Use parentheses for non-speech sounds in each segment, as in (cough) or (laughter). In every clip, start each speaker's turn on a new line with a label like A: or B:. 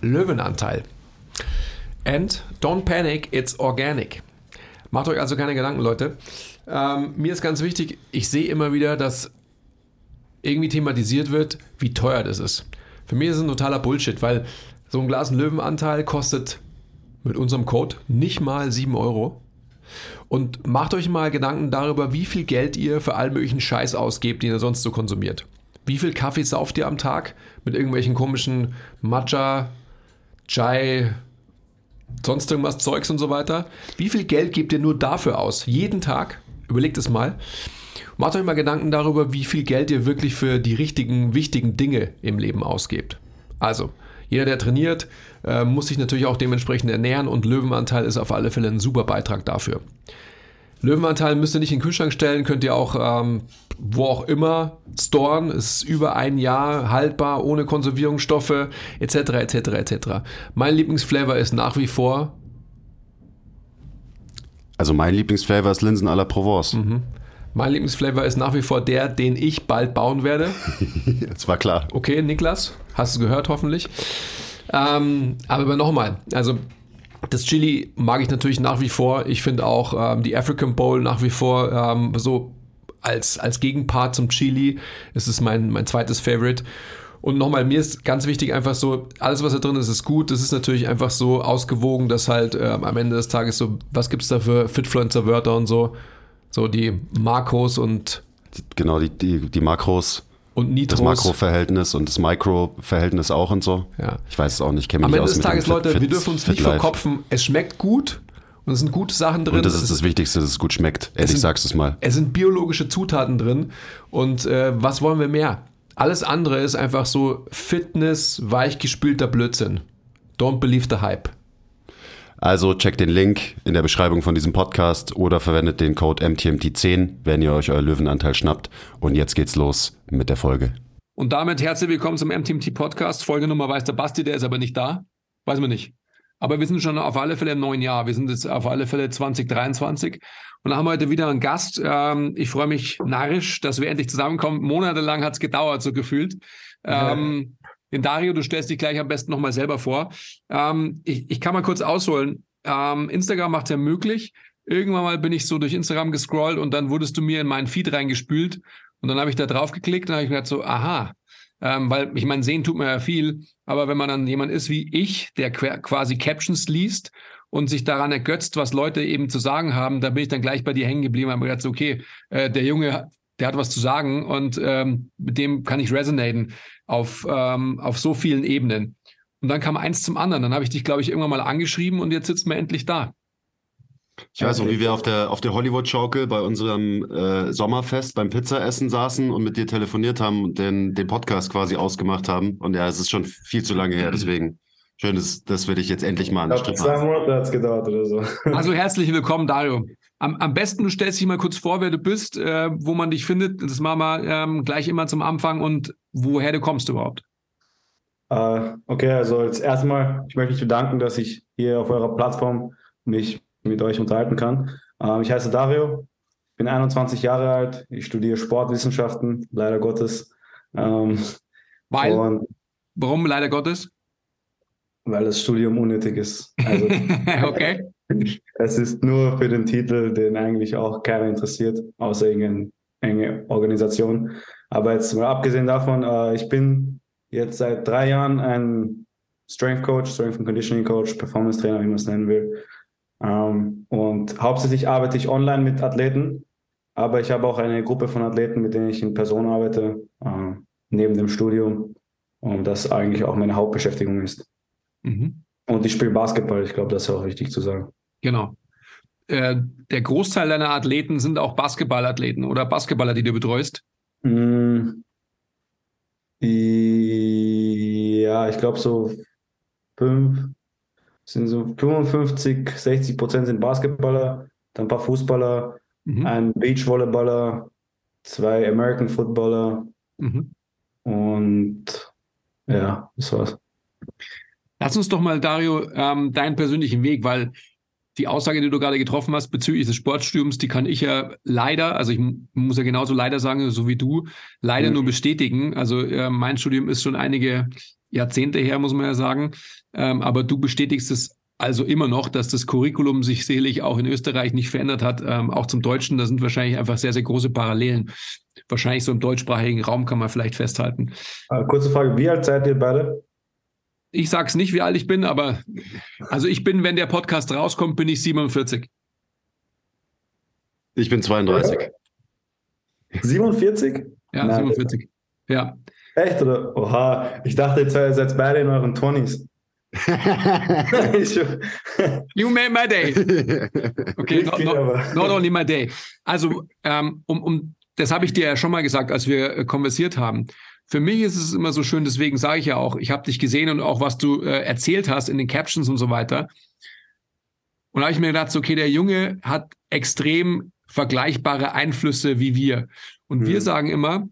A: Löwenanteil. And don't panic, it's organic. Macht euch also keine Gedanken, Leute. Ähm, mir ist ganz wichtig, ich sehe immer wieder, dass irgendwie thematisiert wird, wie teuer das ist. Für mich ist es ein totaler Bullshit, weil so ein Glas Löwenanteil kostet mit unserem Code nicht mal 7 Euro. Und macht euch mal Gedanken darüber, wie viel Geld ihr für all möglichen Scheiß ausgebt, den ihr sonst so konsumiert. Wie viel Kaffee sauft ihr am Tag mit irgendwelchen komischen Matcha, Chai, sonst irgendwas Zeugs und so weiter. Wie viel Geld gebt ihr nur dafür aus? Jeden Tag? Überlegt es mal. Macht euch mal Gedanken darüber, wie viel Geld ihr wirklich für die richtigen, wichtigen Dinge im Leben ausgebt. Also, jeder, der trainiert, äh, muss sich natürlich auch dementsprechend ernähren und Löwenanteil ist auf alle Fälle ein super Beitrag dafür. Löwenanteil müsst ihr nicht in den Kühlschrank stellen, könnt ihr auch ähm, wo auch immer storen. Ist über ein Jahr haltbar, ohne Konservierungsstoffe etc. etc. etc. Mein Lieblingsflavor ist nach wie vor.
B: Also mein Lieblingsflavor ist Linsen à la Provence. Mhm.
A: Mein Lieblingsflavor ist nach wie vor der, den ich bald bauen werde. (laughs)
B: das war klar.
A: Okay, Niklas, hast du gehört hoffentlich. Ähm, aber nochmal, also das Chili mag ich natürlich nach wie vor. Ich finde auch ähm, die African Bowl nach wie vor ähm, so als, als Gegenpart zum Chili. Es ist mein, mein zweites Favorite. Und nochmal, mir ist ganz wichtig einfach so, alles was da drin ist, ist gut. Das ist natürlich einfach so ausgewogen, dass halt äh, am Ende des Tages so, was gibt es da für Fitfluencer-Wörter und so. So die Makros und.
B: Genau, die, die, die Makros.
A: Und Nitros.
B: Das Makroverhältnis und das Mikroverhältnis auch und so.
A: Ja.
B: Ich weiß es auch nicht, kenne
A: mich
B: Am
A: Ende des Tages, Leute, Fit, wir dürfen uns nicht verkopfen. Es schmeckt gut und es sind gute Sachen drin.
B: Und das ist das Wichtigste, dass es gut schmeckt. Ehrlich, sind, sagst es mal.
A: Es sind biologische Zutaten drin. Und äh, was wollen wir mehr? Alles andere ist einfach so Fitness, weichgespülter Blödsinn. Don't believe the hype.
B: Also checkt den Link in der Beschreibung von diesem Podcast oder verwendet den Code MTMT10, wenn ihr euch euer Löwenanteil schnappt. Und jetzt geht's los mit der Folge.
A: Und damit herzlich willkommen zum MTMT Podcast. Folge Nummer weiß der Basti, der ist aber nicht da. Weiß man nicht. Aber wir sind schon auf alle Fälle im neuen Jahr. Wir sind jetzt auf alle Fälle 2023. Und da haben wir heute wieder einen Gast. Ähm, ich freue mich narrisch, dass wir endlich zusammenkommen. Monatelang hat es gedauert, so gefühlt. Ja. Ähm, den Dario, du stellst dich gleich am besten nochmal selber vor. Ähm, ich, ich kann mal kurz ausholen. Ähm, Instagram macht ja möglich. Irgendwann mal bin ich so durch Instagram gescrollt und dann wurdest du mir in meinen Feed reingespült. Und dann habe ich da drauf geklickt und habe ich gedacht so, aha, ähm, weil ich meine, sehen tut man ja viel, aber wenn man dann jemand ist wie ich, der quasi Captions liest und sich daran ergötzt, was Leute eben zu sagen haben, da bin ich dann gleich bei dir hängen geblieben und habe gedacht, okay, äh, der Junge, der hat was zu sagen und ähm, mit dem kann ich resonaten auf, ähm, auf so vielen Ebenen. Und dann kam eins zum anderen. Dann habe ich dich, glaube ich, irgendwann mal angeschrieben und jetzt sitzen wir endlich da.
B: Ich weiß noch, wie wir auf der, auf der Hollywood-Schaukel bei unserem äh, Sommerfest beim Pizzaessen saßen und mit dir telefoniert haben und den, den Podcast quasi ausgemacht haben. Und ja, es ist schon viel zu lange her, deswegen schön, dass, dass wir dich jetzt endlich mal an
C: den Stripp Zwei Monate hat es gedauert oder so.
A: Also herzlich willkommen, Dario. Am, am besten, du stellst dich mal kurz vor, wer du bist, äh, wo man dich findet. Das machen wir ähm, gleich immer zum Anfang und woher du kommst überhaupt.
C: Uh, okay, also als erstmal, ich möchte mich bedanken, dass ich hier auf eurer Plattform mich mit euch unterhalten kann. Ähm, ich heiße Dario, bin 21 Jahre alt, ich studiere Sportwissenschaften, leider Gottes. Ähm,
A: weil? Und, warum leider Gottes?
C: Weil das Studium unnötig ist. Also, (laughs)
A: okay. (laughs)
C: Es ist nur für den Titel, den eigentlich auch keiner interessiert, außer irgendeine enge Organisation. Aber jetzt mal abgesehen davon, äh, ich bin jetzt seit drei Jahren ein Strength Coach, Strength and Conditioning Coach, Performance Trainer, wie man es nennen will. Ähm, und hauptsächlich arbeite ich online mit Athleten, aber ich habe auch eine Gruppe von Athleten, mit denen ich in Person arbeite, äh, neben dem Studium. Und das eigentlich auch meine Hauptbeschäftigung ist. Mhm. Und ich spiele Basketball, ich glaube, das ist auch wichtig zu sagen.
A: Genau. Äh, der Großteil deiner Athleten sind auch Basketballathleten oder Basketballer, die du betreust? Mm,
C: ja, ich glaube so fünf, sind so 55, 60 Prozent sind Basketballer, dann ein paar Fußballer, mhm. ein Beachvolleyballer, zwei American Footballer mhm. und ja, das war's.
A: Lass uns doch mal, Dario, ähm, deinen persönlichen Weg, weil die Aussage, die du gerade getroffen hast bezüglich des Sportstudiums, die kann ich ja leider, also ich muss ja genauso leider sagen, so wie du, leider mhm. nur bestätigen. Also äh, mein Studium ist schon einige Jahrzehnte her, muss man ja sagen. Ähm, aber du bestätigst es also immer noch, dass das Curriculum sich sicherlich auch in Österreich nicht verändert hat, ähm, auch zum Deutschen. Da sind wahrscheinlich einfach sehr, sehr große Parallelen. Wahrscheinlich so im deutschsprachigen Raum kann man vielleicht festhalten.
C: Äh, kurze Frage, wie alt seid ihr beide?
A: Ich sag's nicht, wie alt ich bin, aber also ich bin, wenn der Podcast rauskommt, bin ich 47.
B: Ich bin 32.
C: 47?
A: Ja, Nein. 47. Ja.
C: Echt, oder? Oha, ich dachte, jetzt seid beide in euren 20s. (laughs) (laughs)
A: you made my day. Okay, not, not, not only my day. Also, ähm, um, um, das habe ich dir ja schon mal gesagt, als wir äh, konversiert haben. Für mich ist es immer so schön, deswegen sage ich ja auch, ich habe dich gesehen und auch was du äh, erzählt hast in den Captions und so weiter. Und da habe ich mir gedacht, okay, der Junge hat extrem vergleichbare Einflüsse wie wir. Und mhm. wir sagen immer,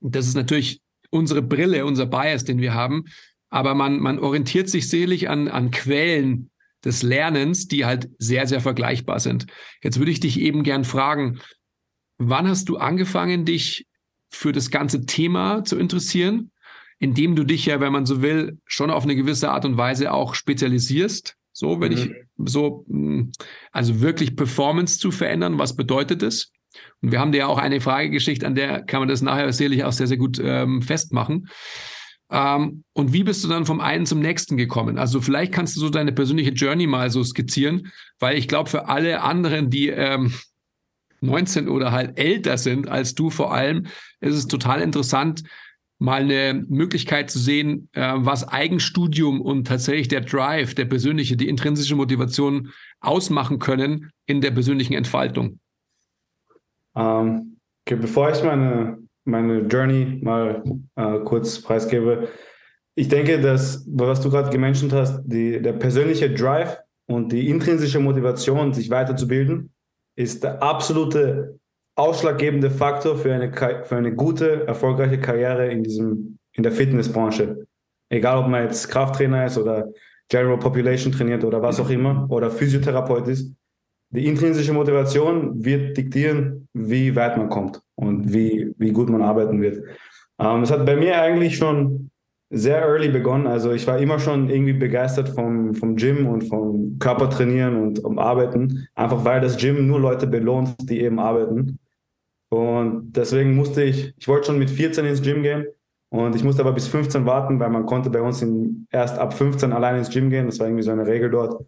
A: das ist natürlich unsere Brille, unser Bias, den wir haben. Aber man, man orientiert sich selig an, an Quellen des Lernens, die halt sehr, sehr vergleichbar sind. Jetzt würde ich dich eben gern fragen, wann hast du angefangen, dich für das ganze Thema zu interessieren, indem du dich ja, wenn man so will, schon auf eine gewisse Art und Weise auch spezialisierst? So, wenn mhm. ich so, hm, also wirklich Performance zu verändern, was bedeutet es? Und wir haben dir ja auch eine Frage geschickt, an der kann man das nachher sicherlich auch sehr, sehr gut ähm, festmachen. Ähm, und wie bist du dann vom einen zum nächsten gekommen? Also vielleicht kannst du so deine persönliche Journey mal so skizzieren, weil ich glaube, für alle anderen, die ähm, 19 oder halt älter sind als du vor allem, ist es total interessant, mal eine Möglichkeit zu sehen, äh, was Eigenstudium und tatsächlich der Drive, der persönliche, die intrinsische Motivation ausmachen können in der persönlichen Entfaltung.
C: Ähm, okay, bevor ich meine, meine Journey mal äh, kurz preisgebe, ich denke, dass, was du gerade gemenschent hast, die, der persönliche Drive und die intrinsische Motivation, sich weiterzubilden, ist der absolute ausschlaggebende Faktor für eine, für eine gute, erfolgreiche Karriere in, diesem, in der Fitnessbranche. Egal, ob man jetzt Krafttrainer ist oder General Population trainiert oder was auch immer oder Physiotherapeut ist die intrinsische Motivation wird diktieren, wie weit man kommt und wie, wie gut man arbeiten wird. Ähm, hat bei mir eigentlich schon sehr early begonnen. Also ich war immer schon irgendwie begeistert vom, vom Gym und vom Körpertrainieren und um Arbeiten. Einfach weil das Gym nur Leute belohnt, die eben arbeiten. Und deswegen musste ich, ich wollte schon mit 14 ins Gym gehen und ich musste aber bis 15 warten, weil man konnte bei uns in, erst ab 15 allein ins Gym gehen. Das war irgendwie so eine Regel dort.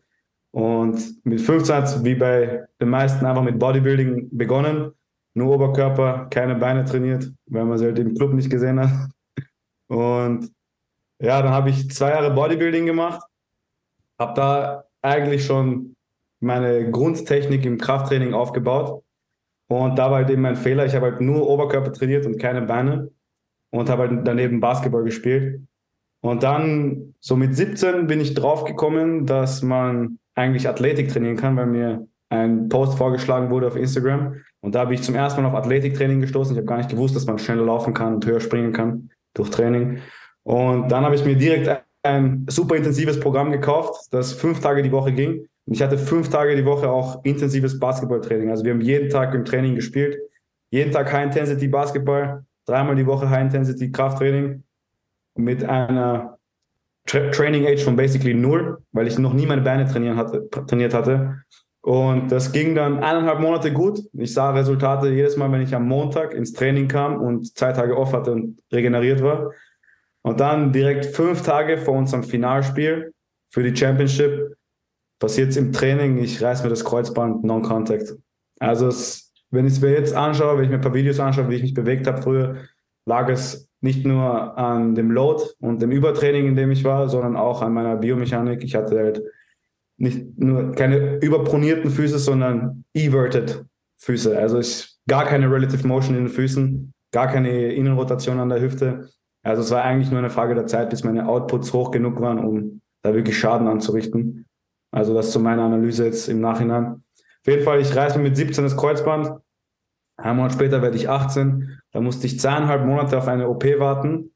C: Und mit 15 hat es wie bei den meisten einfach mit Bodybuilding begonnen. Nur Oberkörper, keine Beine trainiert, weil man sie halt im Club nicht gesehen hat. Und ja, dann habe ich zwei Jahre Bodybuilding gemacht, habe da eigentlich schon meine Grundtechnik im Krafttraining aufgebaut. Und da war halt eben mein Fehler. Ich habe halt nur Oberkörper trainiert und keine Beine und habe halt daneben Basketball gespielt. Und dann, so mit 17, bin ich draufgekommen, dass man eigentlich Athletik trainieren kann, weil mir ein Post vorgeschlagen wurde auf Instagram. Und da habe ich zum ersten Mal auf Athletiktraining gestoßen. Ich habe gar nicht gewusst, dass man schneller laufen kann und höher springen kann durch Training. Und dann habe ich mir direkt ein super intensives Programm gekauft, das fünf Tage die Woche ging. Und ich hatte fünf Tage die Woche auch intensives Basketballtraining. Also wir haben jeden Tag im Training gespielt. Jeden Tag High Intensity Basketball, dreimal die Woche High Intensity Krafttraining mit einer Tra Training Age von basically null, weil ich noch nie meine Beine trainieren hatte, trainiert hatte. Und das ging dann eineinhalb Monate gut. Ich sah Resultate jedes Mal, wenn ich am Montag ins Training kam und zwei Tage off hatte und regeneriert war. Und dann direkt fünf Tage vor unserem Finalspiel für die Championship passiert es im Training, ich reiß mir das Kreuzband Non-Contact. Also es, wenn ich es mir jetzt anschaue, wenn ich mir ein paar Videos anschaue, wie ich mich bewegt habe früher, lag es nicht nur an dem Load und dem Übertraining, in dem ich war, sondern auch an meiner Biomechanik. Ich hatte halt nicht nur keine überpronierten Füße, sondern everted Füße. Also ich, gar keine Relative Motion in den Füßen, gar keine Innenrotation an der Hüfte. Also es war eigentlich nur eine Frage der Zeit, bis meine Outputs hoch genug waren, um da wirklich Schaden anzurichten. Also das zu meiner Analyse jetzt im Nachhinein. Auf jeden Fall, ich reiße mir mit 17 das Kreuzband. Ein Monat später werde ich 18. Da musste ich zweieinhalb Monate auf eine OP warten,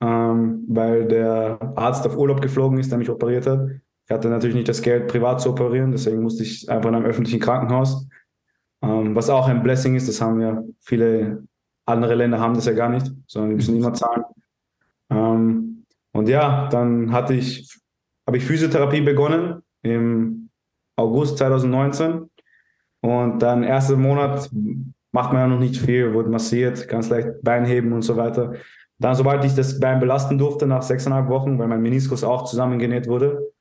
C: ähm, weil der Arzt auf Urlaub geflogen ist, der mich operiert hat. Ich hatte natürlich nicht das Geld, privat zu operieren, deswegen musste ich einfach in einem öffentlichen Krankenhaus. Ähm, was auch ein Blessing ist, das haben ja viele andere Länder haben das ja gar nicht, sondern die müssen immer zahlen. Ähm, und ja, dann hatte ich, habe ich Physiotherapie begonnen im August 2019. Und dann erster Monat macht man ja noch nicht viel, wurde massiert, ganz leicht Beinheben und so weiter. Dann, sobald ich das Bein belasten durfte, nach sechseinhalb Wochen, weil mein Meniskus auch zusammengenäht wurde,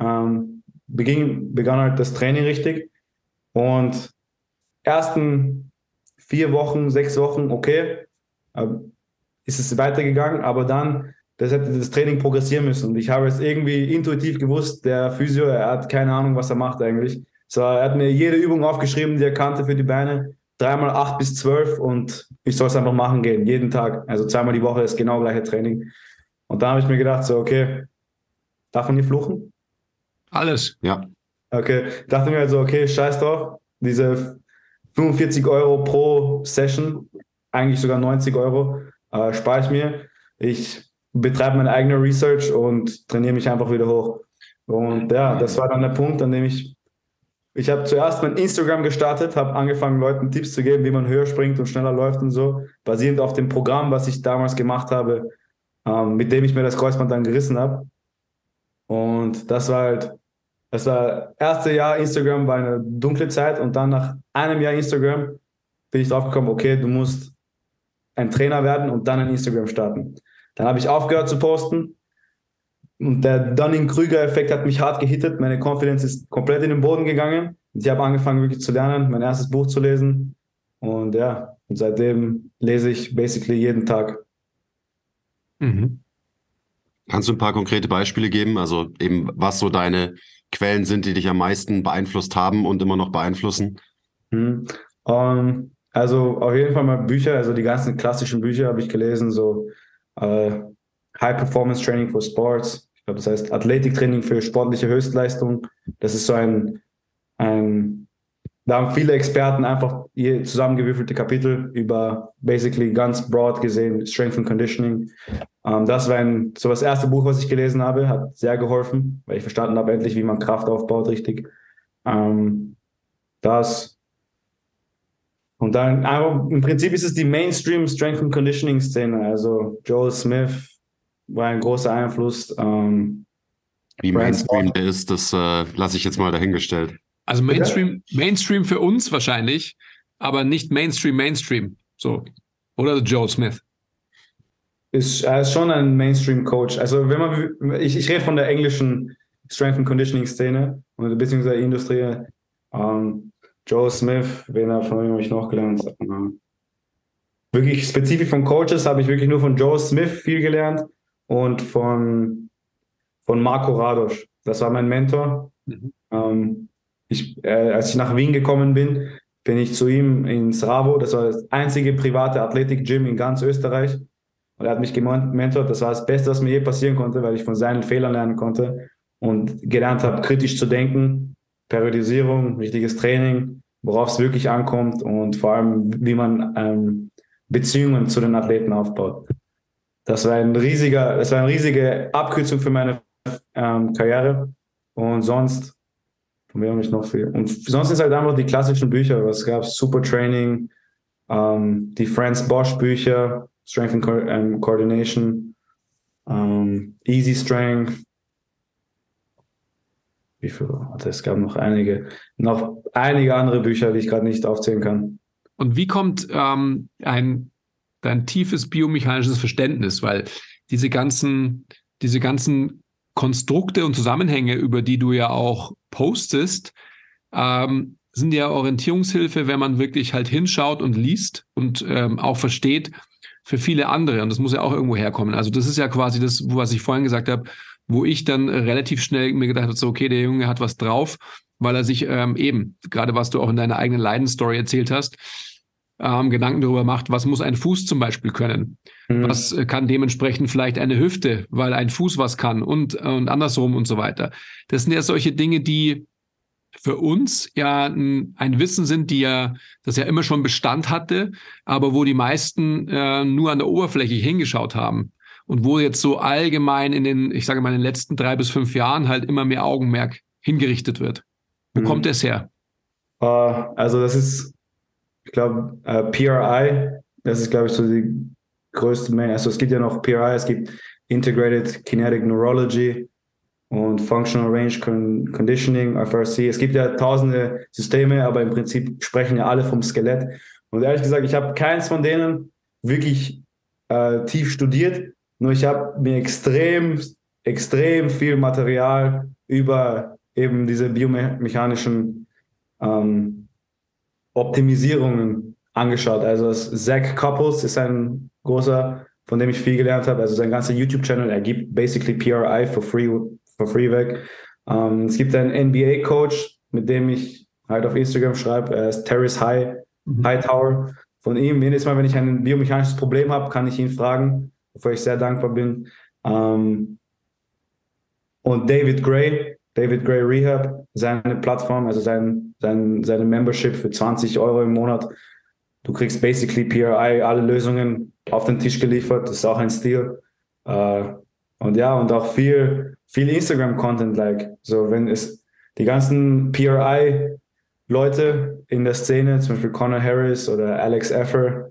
C: ähm, beging, begann halt das Training richtig. Und ersten vier Wochen, sechs Wochen, okay, äh, ist es weitergegangen, aber dann das hätte das Training progressieren müssen. Und ich habe es irgendwie intuitiv gewusst, der Physio, er hat keine Ahnung, was er macht eigentlich. So, er hat mir jede Übung aufgeschrieben, die er kannte für die Beine. Dreimal acht bis zwölf und ich soll es einfach machen gehen, jeden Tag. Also zweimal die Woche ist genau gleiche Training. Und da habe ich mir gedacht, so, okay, darf man hier fluchen?
A: Alles.
B: Ja.
C: Okay, dachte mir also, okay, scheiß drauf. Diese 45 Euro pro Session, eigentlich sogar 90 Euro, äh, spare ich mir. Ich betreibe meine eigene Research und trainiere mich einfach wieder hoch. Und ja, das war dann der Punkt, an dem ich, ich habe zuerst mein Instagram gestartet, habe angefangen, Leuten Tipps zu geben, wie man höher springt und schneller läuft und so, basierend auf dem Programm, was ich damals gemacht habe, ähm, mit dem ich mir das Kreuzband dann gerissen habe. Und das war halt, das war erste Jahr Instagram war eine dunkle Zeit und dann nach einem Jahr Instagram bin ich drauf gekommen, okay, du musst ein Trainer werden und dann ein Instagram starten. Dann habe ich aufgehört zu posten. Und der Dunning-Krüger-Effekt hat mich hart gehittet. Meine Confidence ist komplett in den Boden gegangen. Und ich habe angefangen, wirklich zu lernen, mein erstes Buch zu lesen. Und ja, und seitdem lese ich basically jeden Tag.
B: Mhm. Kannst du ein paar konkrete Beispiele geben? Also eben, was so deine Quellen sind, die dich am meisten beeinflusst haben und immer noch beeinflussen?
C: Mhm. Um, ähm, also auf jeden Fall mal Bücher, also die ganzen klassischen Bücher habe ich gelesen, so äh, High Performance Training for Sports. Ich glaube, das heißt Athletiktraining für sportliche Höchstleistung. Das ist so ein, ein da haben viele Experten einfach zusammengewürfelte Kapitel über basically ganz broad gesehen Strength and Conditioning. Ähm, das war ein, so das erste Buch, was ich gelesen habe, hat sehr geholfen, weil ich verstanden habe endlich, wie man Kraft aufbaut richtig. Ähm, das und dann, aber im Prinzip ist es die Mainstream Strength and Conditioning Szene. Also Joel Smith war ein großer Einfluss. Ähm,
B: Wie Mainstream der ist, das äh, lasse ich jetzt mal dahingestellt.
A: Also Mainstream, Mainstream für uns wahrscheinlich, aber nicht Mainstream, Mainstream. So. Oder Joel Smith.
C: Ist, er ist schon ein Mainstream-Coach. Also wenn man, ich, ich rede von der englischen Strength and Conditioning Szene beziehungsweise Industrie. Ähm, Joe Smith, wen habe ich noch gelernt? Wirklich spezifisch von Coaches habe ich wirklich nur von Joe Smith viel gelernt und von, von Marco Radosch. Das war mein Mentor. Mhm. Ähm, ich, äh, als ich nach Wien gekommen bin, bin ich zu ihm ins Ravo. Das war das einzige private Athletik-Gym in ganz Österreich. Und er hat mich gementort. Das war das Beste, was mir je passieren konnte, weil ich von seinen Fehlern lernen konnte und gelernt habe, kritisch zu denken, Periodisierung, richtiges Training, worauf es wirklich ankommt und vor allem, wie man ähm, Beziehungen zu den Athleten aufbaut. Das war ein riesiger, das war eine riesige Abkürzung für meine ähm, Karriere. Und sonst, von mir habe ich noch viel. Und sonst sind es halt einfach die klassischen Bücher. Was gab es? Super Training, ähm, die Franz Bosch Bücher, Strength and Co ähm, Coordination, ähm, Easy Strength, wie viel? Es gab noch einige, noch einige andere Bücher, die ich gerade nicht aufzählen kann.
A: Und wie kommt ähm, ein dein tiefes biomechanisches Verständnis, weil diese ganzen, diese ganzen Konstrukte und Zusammenhänge, über die du ja auch postest, ähm, sind ja Orientierungshilfe, wenn man wirklich halt hinschaut und liest und ähm, auch versteht, für viele andere. Und das muss ja auch irgendwo herkommen. Also das ist ja quasi das, was ich vorhin gesagt habe, wo ich dann relativ schnell mir gedacht habe, so, okay, der Junge hat was drauf, weil er sich ähm, eben, gerade was du auch in deiner eigenen Leidensstory erzählt hast, ähm, Gedanken darüber macht, was muss ein Fuß zum Beispiel können? Mhm. Was äh, kann dementsprechend vielleicht eine Hüfte, weil ein Fuß was kann und, und andersrum und so weiter. Das sind ja solche Dinge, die für uns ja ein, ein, Wissen sind, die ja, das ja immer schon Bestand hatte, aber wo die meisten äh, nur an der Oberfläche hingeschaut haben. Und wo jetzt so allgemein in den, ich sage mal, in den letzten drei bis fünf Jahren halt immer mehr Augenmerk hingerichtet wird. Wo mhm. kommt das her?
C: Uh, also das ist ich glaube, äh, PRI, das ist, glaube ich, so die größte Menge. Also es gibt ja noch PRI, es gibt Integrated Kinetic Neurology und Functional Range Conditioning, FRC. Es gibt ja tausende Systeme, aber im Prinzip sprechen ja alle vom Skelett. Und ehrlich gesagt, ich habe keins von denen wirklich äh, tief studiert, nur ich habe mir extrem, extrem viel Material über eben diese biomechanischen ähm, Optimisierungen angeschaut. Also Zach Couples ist ein großer, von dem ich viel gelernt habe. Also sein ganzer YouTube-Channel, er gibt basically PRI for free, for free weg. Ähm, es gibt einen NBA-Coach, mit dem ich halt auf Instagram schreibe. Er ist Terrace High, mhm. Hightower. Von ihm, jedes Mal, wenn ich ein biomechanisches Problem habe, kann ich ihn fragen, wofür ich sehr dankbar bin. Ähm, und David Gray, David Gray Rehab, seine Plattform, also sein, sein, seine Membership für 20 Euro im Monat. Du kriegst basically PRI, alle Lösungen auf den Tisch geliefert. Das ist auch ein Stil. Uh, und ja, und auch viel, viel Instagram-Content, like. So, wenn es die ganzen PRI-Leute in der Szene, zum Beispiel Connor Harris oder Alex Effer,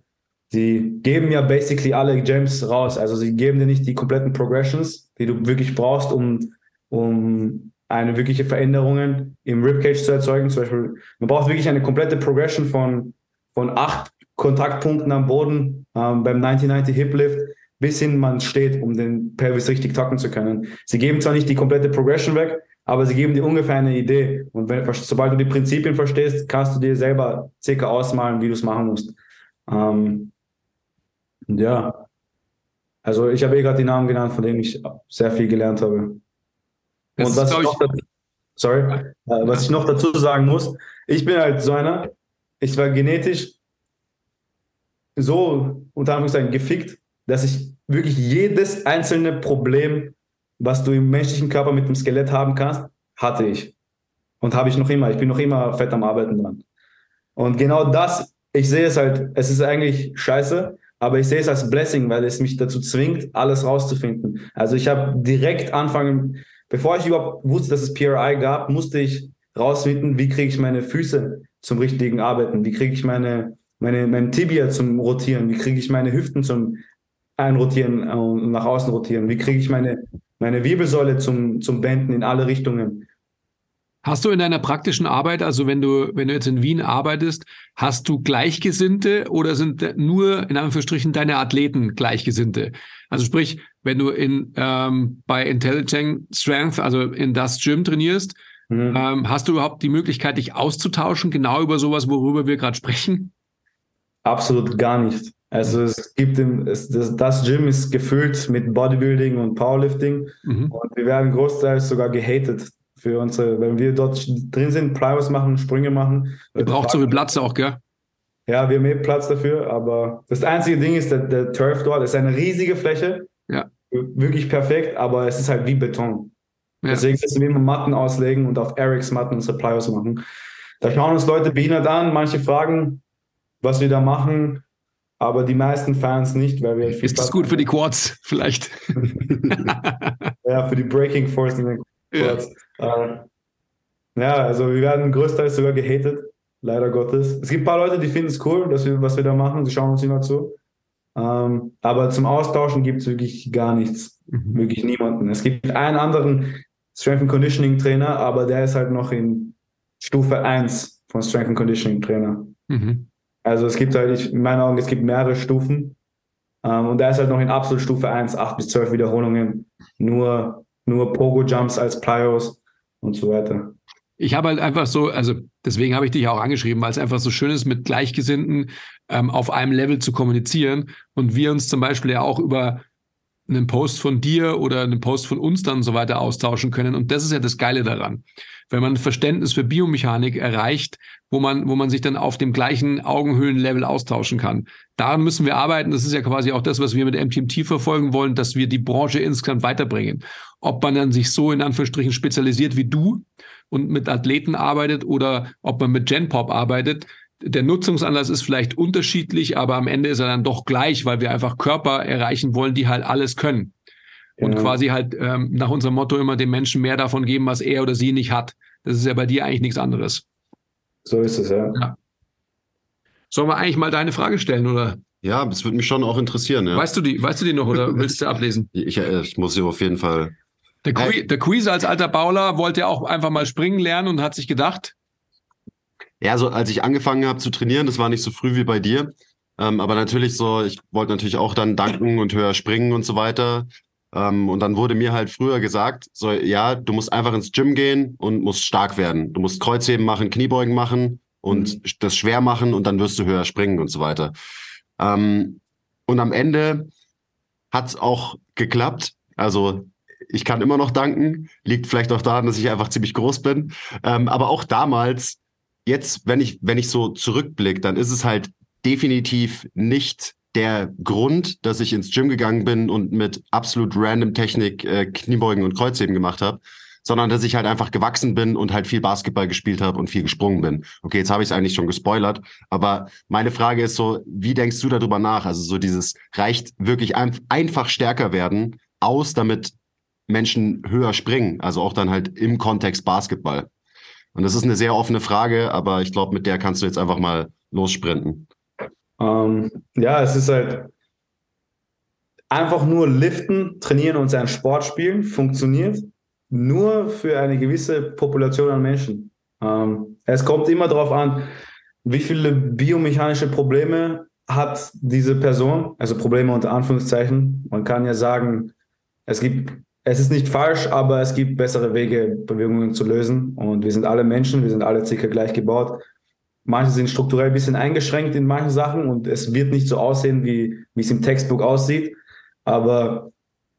C: die geben ja basically alle Gems raus. Also sie geben dir nicht die kompletten Progressions, die du wirklich brauchst, um, um eine wirkliche Veränderungen im Ribcage zu erzeugen. Zum Beispiel, man braucht wirklich eine komplette Progression von, von acht Kontaktpunkten am Boden ähm, beim 1990 Hip Lift, bis hin man steht, um den Pelvis richtig tacken zu können. Sie geben zwar nicht die komplette Progression weg, aber sie geben dir ungefähr eine Idee. Und wenn, sobald du die Prinzipien verstehst, kannst du dir selber circa ausmalen, wie du es machen musst. Ähm, ja, also ich habe eh gerade die Namen genannt, von denen ich sehr viel gelernt habe. Und was ich, noch dazu, sorry, äh, was ich noch dazu sagen muss, ich bin halt so einer, ich war genetisch so unter Anführungszeichen gefickt, dass ich wirklich jedes einzelne Problem, was du im menschlichen Körper mit dem Skelett haben kannst, hatte ich. Und habe ich noch immer. Ich bin noch immer fett am Arbeiten dran. Und genau das, ich sehe es halt, es ist eigentlich scheiße, aber ich sehe es als Blessing, weil es mich dazu zwingt, alles rauszufinden. Also ich habe direkt anfangen, bevor ich überhaupt wusste, dass es PRI gab, musste ich rausfinden, wie kriege ich meine Füße zum richtigen Arbeiten, wie kriege ich meine, meine, mein Tibia zum Rotieren, wie kriege ich meine Hüften zum Einrotieren und nach außen rotieren, wie kriege ich meine, meine Wirbelsäule zum, zum Benden in alle Richtungen.
A: Hast du in deiner praktischen Arbeit, also wenn du, wenn du jetzt in Wien arbeitest, hast du Gleichgesinnte oder sind nur in Anführungsstrichen deine Athleten Gleichgesinnte? Also sprich, wenn du in ähm, bei Intelligent Strength, also in das Gym trainierst, mhm. ähm, hast du überhaupt die Möglichkeit, dich auszutauschen, genau über sowas, worüber wir gerade sprechen?
C: Absolut gar nicht. Also es gibt im, es, das, das, Gym ist gefüllt mit Bodybuilding und Powerlifting mhm. und wir werden großteils sogar gehatet für unsere, wenn wir dort drin sind, Plywas machen, Sprünge machen.
A: Ihr braucht so viel Platz auch, gell?
C: Ja, wir haben eh Platz dafür, aber das einzige Ding ist, der, der Turf dort ist eine riesige Fläche.
A: Ja.
C: Wirklich perfekt, aber es ist halt wie Beton. Ja. Deswegen müssen wir immer Matten auslegen und auf Erics Matten unsere Plywas machen. Da schauen uns Leute behindert an, manche fragen, was wir da machen, aber die meisten Fans nicht, weil wir.
A: Ist das gut für die Quads, vielleicht? (laughs) (laughs)
C: ja, für die Breaking Force in den Ja. Äh, ja, also wir werden größtenteils sogar gehatet, leider Gottes. Es gibt ein paar Leute, die finden es cool, dass wir, was wir da machen, die schauen uns immer zu. Ähm, aber zum Austauschen gibt es wirklich gar nichts. Mhm. Wirklich niemanden. Es gibt einen anderen Strength and Conditioning Trainer, aber der ist halt noch in Stufe 1 von Strength and Conditioning Trainer. Mhm. Also es gibt halt, ich, in meinen Augen, es gibt mehrere Stufen. Ähm, und der ist halt noch in absolut Stufe 1, 8 bis 12 Wiederholungen. Nur, nur Pogo-Jumps als Plyos und so weiter.
A: Ich habe halt einfach so, also deswegen habe ich dich auch angeschrieben, weil es einfach so schön ist, mit Gleichgesinnten ähm, auf einem Level zu kommunizieren und wir uns zum Beispiel ja auch über einen Post von dir oder einen Post von uns dann so weiter austauschen können. Und das ist ja das Geile daran. Wenn man ein Verständnis für Biomechanik erreicht, wo man, wo man sich dann auf dem gleichen Augenhöhlenlevel austauschen kann. Daran müssen wir arbeiten. Das ist ja quasi auch das, was wir mit MTMT verfolgen wollen, dass wir die Branche insgesamt weiterbringen. Ob man dann sich so in Anführungsstrichen spezialisiert wie du und mit Athleten arbeitet oder ob man mit Genpop arbeitet, der Nutzungsanlass ist vielleicht unterschiedlich, aber am Ende ist er dann doch gleich, weil wir einfach Körper erreichen wollen, die halt alles können. Und ja. quasi halt ähm, nach unserem Motto immer dem Menschen mehr davon geben, was er oder sie nicht hat. Das ist ja bei dir eigentlich nichts anderes.
C: So ist es, ja. ja.
A: Sollen wir eigentlich mal deine Frage stellen, oder?
B: Ja, das würde mich schon auch interessieren. Ja.
A: Weißt du die, weißt du die noch oder (laughs) willst du ablesen?
B: Ich, äh, ich muss sie auf jeden Fall.
A: Der, Qui der Quiz als alter Bauler wollte ja auch einfach mal springen lernen und hat sich gedacht,
B: ja, so als ich angefangen habe zu trainieren, das war nicht so früh wie bei dir. Ähm, aber natürlich so, ich wollte natürlich auch dann danken und höher springen und so weiter. Ähm, und dann wurde mir halt früher gesagt, so, ja, du musst einfach ins Gym gehen und musst stark werden. Du musst Kreuzheben machen, Kniebeugen machen und mhm. das schwer machen und dann wirst du höher springen und so weiter. Ähm, und am Ende hat's auch geklappt. Also ich kann immer noch danken. Liegt vielleicht auch daran, dass ich einfach ziemlich groß bin. Ähm, aber auch damals jetzt, wenn ich, wenn ich so zurückblicke, dann ist es halt definitiv nicht der Grund, dass ich ins Gym gegangen bin und mit absolut random Technik äh, Kniebeugen und Kreuzheben gemacht habe, sondern dass ich halt einfach gewachsen bin und halt viel Basketball gespielt habe und viel gesprungen bin. Okay, jetzt habe ich es eigentlich schon gespoilert, aber meine Frage ist so, wie denkst du darüber nach? Also so dieses reicht wirklich ein, einfach stärker werden aus, damit Menschen höher springen, also auch dann halt im Kontext Basketball. Und das ist eine sehr offene Frage, aber ich glaube, mit der kannst du jetzt einfach mal lossprinten.
C: Ähm, ja, es ist halt einfach nur liften, trainieren und seinen Sport spielen, funktioniert nur für eine gewisse Population an Menschen. Ähm, es kommt immer darauf an, wie viele biomechanische Probleme hat diese Person, also Probleme unter Anführungszeichen. Man kann ja sagen, es gibt es ist nicht falsch, aber es gibt bessere Wege, Bewegungen zu lösen. Und wir sind alle Menschen, wir sind alle circa gleich gebaut. Manche sind strukturell ein bisschen eingeschränkt in manchen Sachen und es wird nicht so aussehen, wie, wie es im Textbook aussieht. Aber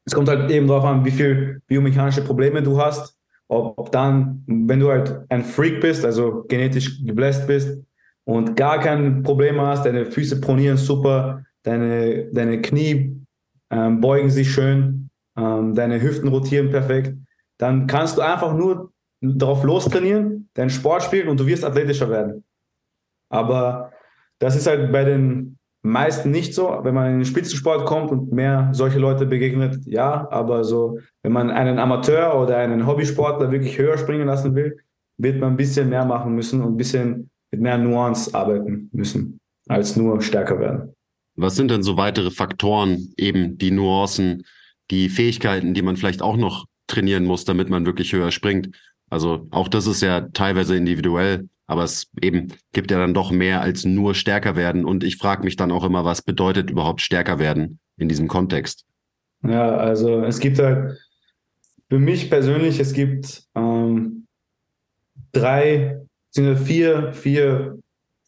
C: es kommt halt eben darauf an, wie viel biomechanische Probleme du hast. Ob, ob dann, wenn du halt ein Freak bist, also genetisch gebläst bist und gar kein Problem hast, deine Füße pronieren super, deine, deine Knie ähm, beugen sich schön, ähm, deine Hüften rotieren perfekt, dann kannst du einfach nur darauf lostrainieren, deinen Sport spielen und du wirst athletischer werden. Aber das ist halt bei den meisten nicht so. Wenn man in den Spitzensport kommt und mehr solche Leute begegnet, ja, aber so, wenn man einen Amateur oder einen Hobbysportler wirklich höher springen lassen will, wird man ein bisschen mehr machen müssen und ein bisschen mit mehr Nuance arbeiten müssen, als nur stärker werden.
B: Was sind denn so weitere Faktoren, eben die Nuancen, die Fähigkeiten, die man vielleicht auch noch trainieren muss, damit man wirklich höher springt. Also auch das ist ja teilweise individuell, aber es eben gibt ja dann doch mehr als nur stärker werden. Und ich frage mich dann auch immer, was bedeutet überhaupt stärker werden in diesem Kontext?
C: Ja, also es gibt halt für mich persönlich, es gibt ähm, drei, vier, vier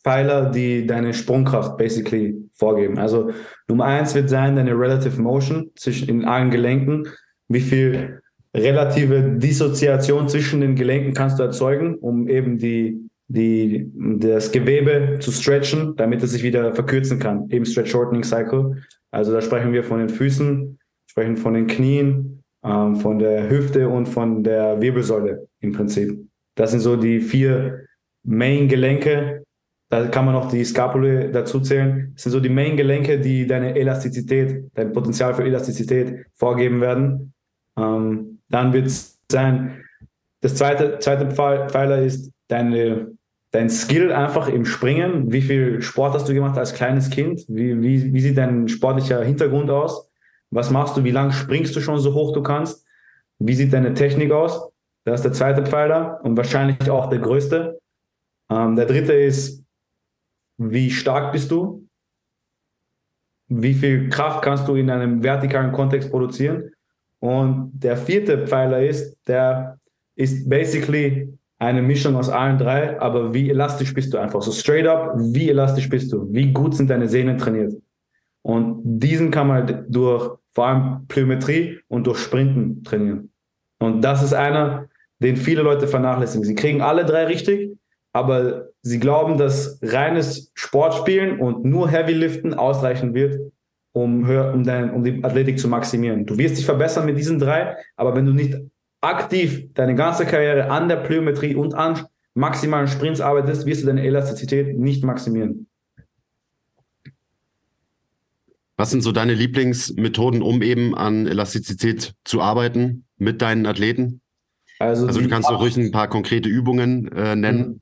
C: Pfeiler, die deine Sprungkraft basically vorgeben. Also Nummer eins wird sein deine Relative Motion zwischen in allen Gelenken. Wie viel relative Dissoziation zwischen den Gelenken kannst du erzeugen, um eben die, die, das Gewebe zu stretchen, damit es sich wieder verkürzen kann. Eben Stretch Shortening Cycle. Also da sprechen wir von den Füßen, sprechen von den Knien, ähm, von der Hüfte und von der Wirbelsäule im Prinzip. Das sind so die vier Main-Gelenke, da kann man noch die Skapule dazu zählen. Das sind so die Main-Gelenke, die deine Elastizität, dein Potenzial für Elastizität vorgeben werden. Ähm, dann wird es sein, das zweite, zweite Pfeiler ist deine, dein Skill einfach im Springen. Wie viel Sport hast du gemacht als kleines Kind? Wie, wie, wie sieht dein sportlicher Hintergrund aus? Was machst du? Wie lange springst du schon so hoch du kannst? Wie sieht deine Technik aus? Das ist der zweite Pfeiler und wahrscheinlich auch der größte. Ähm, der dritte ist wie stark bist du? Wie viel Kraft kannst du in einem vertikalen Kontext produzieren? Und der vierte Pfeiler ist, der ist basically eine Mischung aus allen drei, aber wie elastisch bist du einfach? So straight up, wie elastisch bist du? Wie gut sind deine Sehnen trainiert? Und diesen kann man durch vor allem Plyometrie und durch Sprinten trainieren. Und das ist einer, den viele Leute vernachlässigen. Sie kriegen alle drei richtig, aber sie glauben, dass reines Sportspielen und nur Heavy Liften ausreichen wird, um, um, dein, um die Athletik zu maximieren. Du wirst dich verbessern mit diesen drei, aber wenn du nicht aktiv deine ganze Karriere an der Plyometrie und an maximalen Sprints arbeitest, wirst du deine Elastizität nicht maximieren.
B: Was sind so deine Lieblingsmethoden, um eben an Elastizität zu arbeiten mit deinen Athleten? Also, also du kannst doch ruhig ein paar konkrete Übungen äh, nennen. Mhm.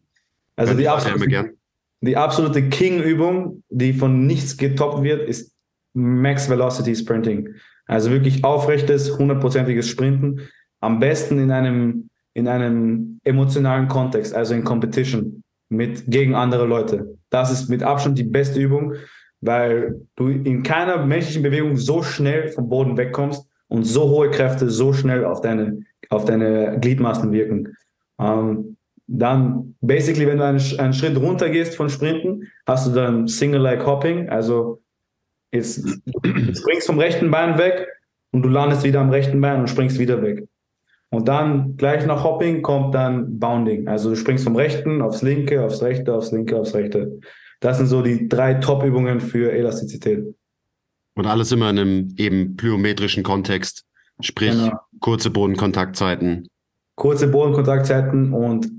C: Also die absolute, die absolute King-Übung, die von nichts getoppt wird, ist Max Velocity Sprinting. Also wirklich aufrechtes, hundertprozentiges Sprinten. Am besten in einem, in einem emotionalen Kontext, also in Competition mit, gegen andere Leute. Das ist mit Abstand die beste Übung, weil du in keiner menschlichen Bewegung so schnell vom Boden wegkommst und so hohe Kräfte so schnell auf deine, auf deine Gliedmaßen wirken. Ähm, dann, basically, wenn du einen, einen Schritt runter gehst von Sprinten, hast du dann Single-Leg Hopping, also jetzt, du springst vom rechten Bein weg und du landest wieder am rechten Bein und springst wieder weg. Und dann gleich nach Hopping kommt dann Bounding. Also du springst vom rechten aufs linke, aufs rechte, aufs linke, aufs rechte. Das sind so die drei Top-Übungen für Elastizität.
B: Und alles immer in einem eben plyometrischen Kontext, sprich genau. kurze Bodenkontaktzeiten.
C: Kurze Bodenkontaktzeiten und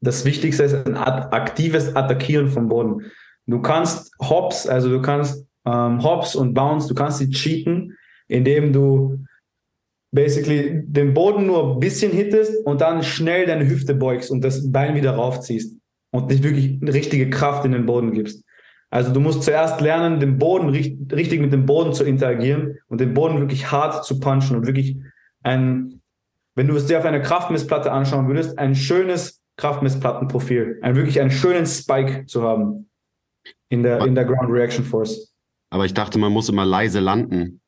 C: das Wichtigste ist ein aktives Attackieren vom Boden. Du kannst Hops, also du kannst ähm, Hops und Bounce, du kannst sie cheaten, indem du basically den Boden nur ein bisschen hittest und dann schnell deine Hüfte beugst und das Bein wieder raufziehst und nicht wirklich richtige Kraft in den Boden gibst. Also du musst zuerst lernen, den Boden richtig mit dem Boden zu interagieren und den Boden wirklich hart zu punchen und wirklich ein, wenn du es dir auf einer Kraftmessplatte anschauen würdest, ein schönes Kraftmessplattenprofil, ein wirklich einen schönen Spike zu haben in der, in der Ground Reaction Force.
B: Aber ich dachte, man muss immer leise landen.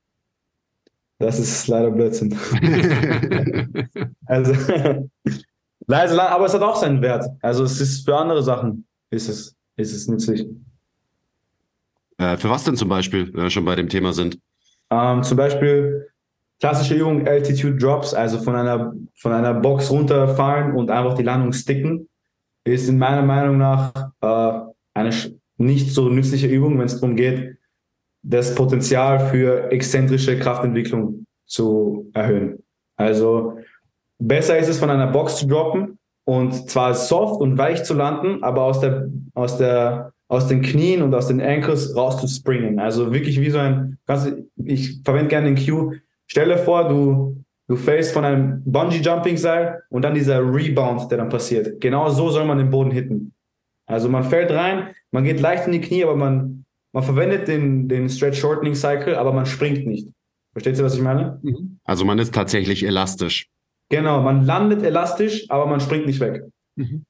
C: Das ist leider Blödsinn. (laughs) also, (laughs) leise aber es hat auch seinen Wert. Also es ist für andere Sachen ist es, ist es nützlich.
B: Äh, für was denn zum Beispiel, wenn wir schon bei dem Thema sind?
C: Ähm, zum Beispiel klassische Übung Altitude Drops, also von einer, von einer Box runterfallen und einfach die Landung sticken, ist in meiner Meinung nach äh, eine nicht so nützliche Übung, wenn es darum geht, das Potenzial für exzentrische Kraftentwicklung zu erhöhen. Also besser ist es, von einer Box zu droppen und zwar soft und weich zu landen, aber aus der, aus der, aus den Knien und aus den Ankles raus zu springen. Also wirklich wie so ein, ich verwende gerne den Cue. Stell dir vor, du, du fällst von einem Bungee-Jumping-Seil und dann dieser Rebound, der dann passiert. Genau so soll man den Boden hitten. Also man fällt rein, man geht leicht in die Knie, aber man man verwendet den, den Stretch Shortening Cycle, aber man springt nicht. Versteht ihr, was ich meine?
B: Mhm. Also man ist tatsächlich elastisch.
C: Genau, man landet elastisch, aber man springt nicht weg.
A: Mhm.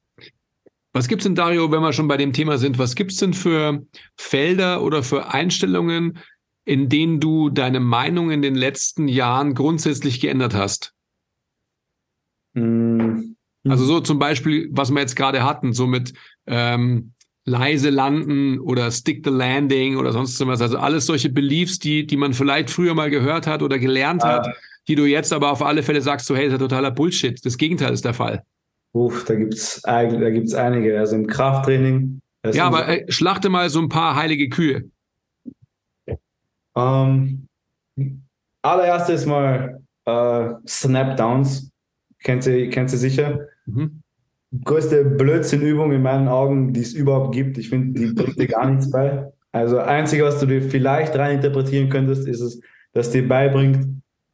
A: Was gibt es denn, Dario, wenn wir schon bei dem Thema sind, was gibt es denn für Felder oder für Einstellungen, in denen du deine Meinung in den letzten Jahren grundsätzlich geändert hast? Mhm. Also so zum Beispiel, was wir jetzt gerade hatten, so mit ähm, leise landen oder stick the landing oder sonst was. Also alles solche Beliefs, die, die man vielleicht früher mal gehört hat oder gelernt hat, ah. die du jetzt aber auf alle Fälle sagst, so hey, das ist ja totaler Bullshit. Das Gegenteil ist der Fall.
C: Uff, da gibt's da gibt's einige. Also im Krafttraining.
A: Ja, aber äh, schlachte mal so ein paar heilige Kühe.
C: Um, ähm, allererstes mal äh, Snap-Downs. Kennt ihr, kennt ihr sicher? Mhm größte Blödsinnübung in meinen Augen, die es überhaupt gibt. Ich finde, die bringt dir gar nichts bei. Also, einzige, was du dir vielleicht rein interpretieren könntest, ist es, dass dir beibringt,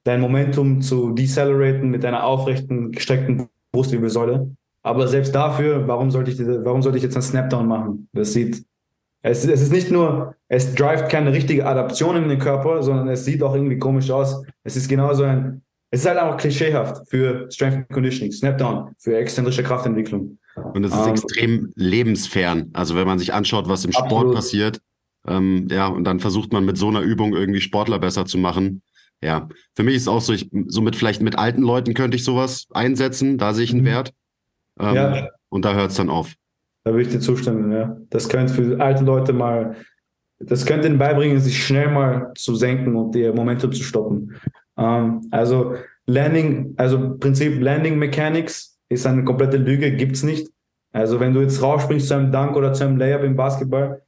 C: dein Momentum zu deceleraten mit einer aufrechten, gestreckten Brustwirbelsäule. Aber selbst dafür, warum sollte ich, warum sollte ich jetzt einen Snapdown machen? Das sieht, es, es ist nicht nur, es drivet keine richtige Adaption in den Körper, sondern es sieht auch irgendwie komisch aus. Es ist genauso ein es ist halt einfach klischeehaft für Strength and Conditioning, Snapdown, für exzentrische Kraftentwicklung.
B: Und es ist ähm, extrem lebensfern. Also wenn man sich anschaut, was im Sport absolut. passiert, ähm, ja, und dann versucht man mit so einer Übung irgendwie Sportler besser zu machen. Ja, für mich ist es auch so, ich, so mit vielleicht mit alten Leuten könnte ich sowas einsetzen, da sehe ich einen mhm. Wert. Ähm,
C: Ja.
B: Und da hört es dann auf.
C: Da würde ich dir zustimmen, ja. Das könnte für alte Leute mal, das könnte ihnen beibringen, sich schnell mal zu senken und ihr Momentum zu stoppen. Ähm, also Landing, also Prinzip Landing Mechanics ist eine komplette Lüge, gibt's nicht. Also wenn du jetzt rausspringst zu einem Dunk oder zu einem Layup im Basketball,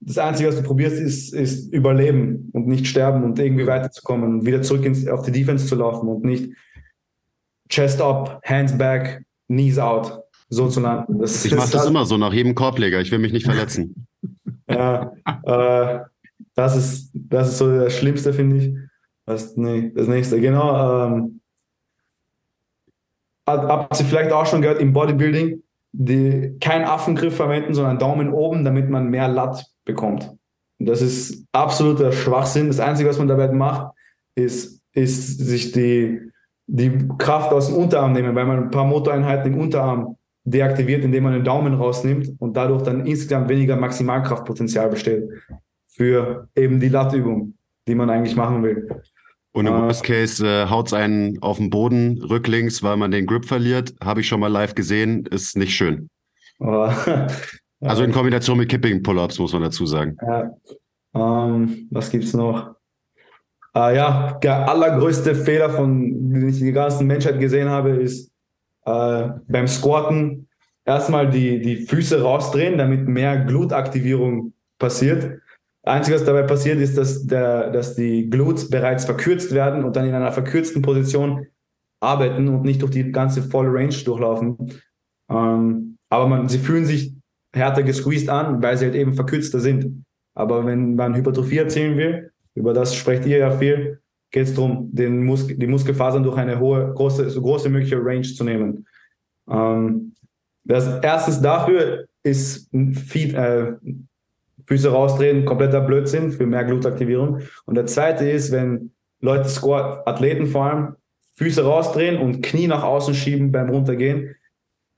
C: das Einzige, was du probierst, ist, ist überleben und nicht sterben und irgendwie weiterzukommen und wieder zurück ins, auf die Defense zu laufen und nicht Chest up, Hands back, Knees out, so zu landen. Das,
B: Ich mache das
C: das-
B: immer so nach jedem Korbleger. Ich will mich nicht verletzen. (laughs)
C: Ja, äh, das ist, das ist so das Schlimmste, finde ich. Das, nee, das nächste, genau. Ähm, hab- habt ihr vielleicht auch schon gehört, im Bodybuilding, die keinen Affengriff verwenden, sondern Daumen oben, damit man mehr Lat bekommt. Das ist absoluter Schwachsinn. Das Einzige, was man dabei macht, ist, ist sich die, die Kraft aus dem Unterarm nehmen, weil man ein paar Motoreinheiten im Unterarm deaktiviert, indem man den Daumen rausnimmt und dadurch dann insgesamt weniger Maximalkraftpotenzial besteht für eben die Lattübung, die man eigentlich machen will.
B: Und im
C: Ah.
B: Worst Case äh, haut's einen auf den Boden, rücklings, weil man den Grip verliert. Habe ich schon mal live gesehen. Ist nicht schön. (laughs)
C: Aber,
B: Also in Kombination mit Kipping Pull-Ups, muss man dazu sagen.
C: Ja. Ähm, was gibt's noch? Äh, ja, der allergrößte Fehler, von den ich die ganze Menschheit gesehen habe, ist äh, beim Squatten erstmal die, die Füße rausdrehen, damit mehr Glutaktivierung passiert. Einzige, was dabei passiert, ist, dass, der, dass die Glutes bereits verkürzt werden und dann in einer verkürzten Position arbeiten und nicht durch die ganze volle Range durchlaufen. Ähm, aber man, sie fühlen sich härter gesqueezed an, weil sie halt eben verkürzter sind. Aber wenn man Hypertrophie erzielen will, über das sprecht ihr ja viel, geht es darum, Mus die Muskelfasern durch eine hohe, große, so große mögliche Range zu nehmen. Ähm, das erstens dafür ist Feed, äh, Füße rausdrehen, kompletter Blödsinn für mehr Glutaktivierung. Und der zweite ist, wenn Leute Squat, Athleten vor allem, Füße rausdrehen und Knie nach außen schieben beim Runtergehen.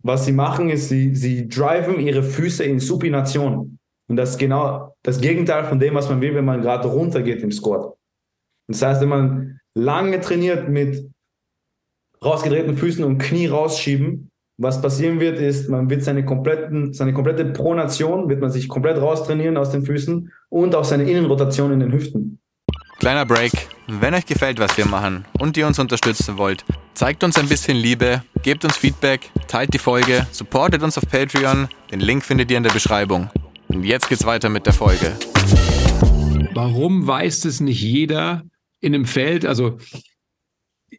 C: Was sie machen, ist, sie, sie driven ihre Füße in Supination. Und das ist genau das Gegenteil von dem, was man will, wenn man gerade runtergeht im Squat. Das heißt, wenn man lange trainiert mit rausgedrehten Füßen und Knie rausschieben, was passieren wird, ist, man wird seine, kompletten, seine komplette Pronation, wird man sich komplett raustrainieren aus den Füßen und auch seine Innenrotation in den Hüften.
D: Kleiner Break. Wenn euch gefällt, was wir machen und ihr uns unterstützen wollt, zeigt uns ein bisschen Liebe, gebt uns Feedback, teilt die Folge, supportet uns auf Patreon. Den Link findet ihr in der Beschreibung. Und jetzt geht's weiter mit der Folge.
A: Warum weiß es nicht jeder in einem Feld? Also,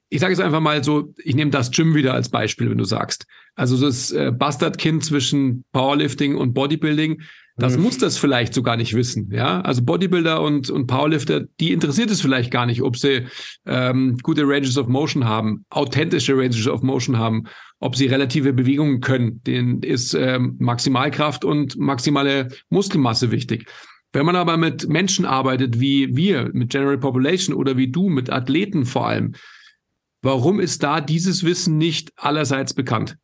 A: ich sage es einfach mal so, ich nehme das Gym wieder als Beispiel, wenn du sagst. Also das äh, Bastardkind zwischen Powerlifting und Bodybuilding, das
C: Mhm.
A: muss das vielleicht sogar nicht wissen. Ja, also Bodybuilder und, und Powerlifter, die interessiert es vielleicht gar nicht, ob sie ähm, gute Ranges of Motion haben, authentische Ranges of Motion haben, ob sie relative Bewegungen können. Denen ist ähm, Maximalkraft und maximale Muskelmasse wichtig. Wenn man aber mit Menschen arbeitet, wie wir, mit General Population oder wie du, mit Athleten vor allem, warum ist da dieses Wissen nicht allerseits bekannt?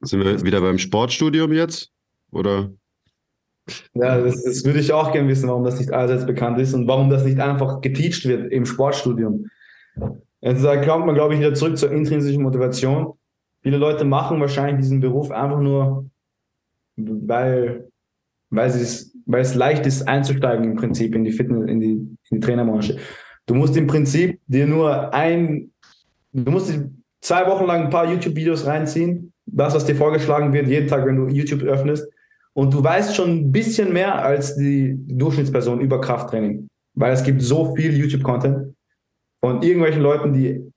B: Sind wir wieder beim Sportstudium jetzt? Oder?
C: Ja, das, das würde ich auch gerne wissen, warum das nicht allseits bekannt ist und warum das nicht einfach geteacht wird im Sportstudium. Also da kommt man, glaube ich, wieder zurück zur intrinsischen Motivation. Viele Leute machen wahrscheinlich diesen Beruf einfach nur, weil, weil, es, weil es leicht ist, einzusteigen im Prinzip in die Fitness, in die, in die Trainerbranche. Du musst im Prinzip dir nur ein, du musst zwei Wochen lang ein paar YouTube-Videos reinziehen, das, was dir vorgeschlagen wird, jeden Tag, wenn du YouTube öffnest, und du weißt schon ein bisschen mehr als die Durchschnittsperson über Krafttraining, weil es gibt so viel YouTube-Content von irgendwelchen Leuten, die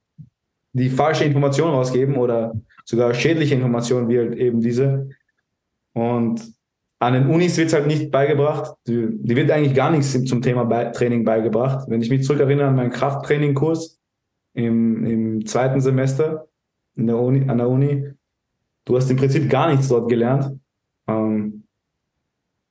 C: die falsche Informationen rausgeben oder sogar schädliche Informationen wie halt eben diese. Und an den Unis wird es halt nicht beigebracht. Die, die wird eigentlich gar nichts zum Thema bei, Training beigebracht. Wenn ich mich zurückerinnere an meinen Krafttraining-Kurs im, im zweiten Semester in der Uni, an der Uni, du hast im Prinzip gar nichts dort gelernt. Ähm,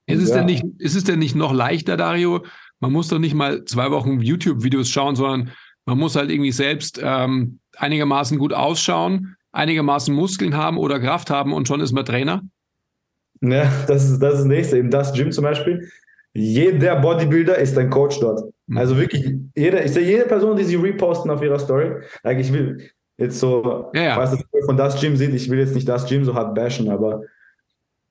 A: Ist es,
C: Ja.
A: denn nicht, ist es denn nicht noch leichter, Dario? Man muss doch nicht mal zwei Wochen YouTube-Videos schauen, sondern man muss halt irgendwie selbst ähm, einigermaßen gut ausschauen, einigermaßen Muskeln haben oder Kraft haben und schon ist man Trainer.
C: Ja, das ist das, ist das nächste. Im Das Gym zum Beispiel. Jeder Bodybuilder ist ein Coach dort.
A: Mhm.
C: Also wirklich, jeder, ich sehe jede Person, die sie reposten auf ihrer Story. Like ich will, jetzt so,
A: Ja, ja.
C: falls das von das Gym sieht, ich will jetzt nicht das Gym so hart bashen, aber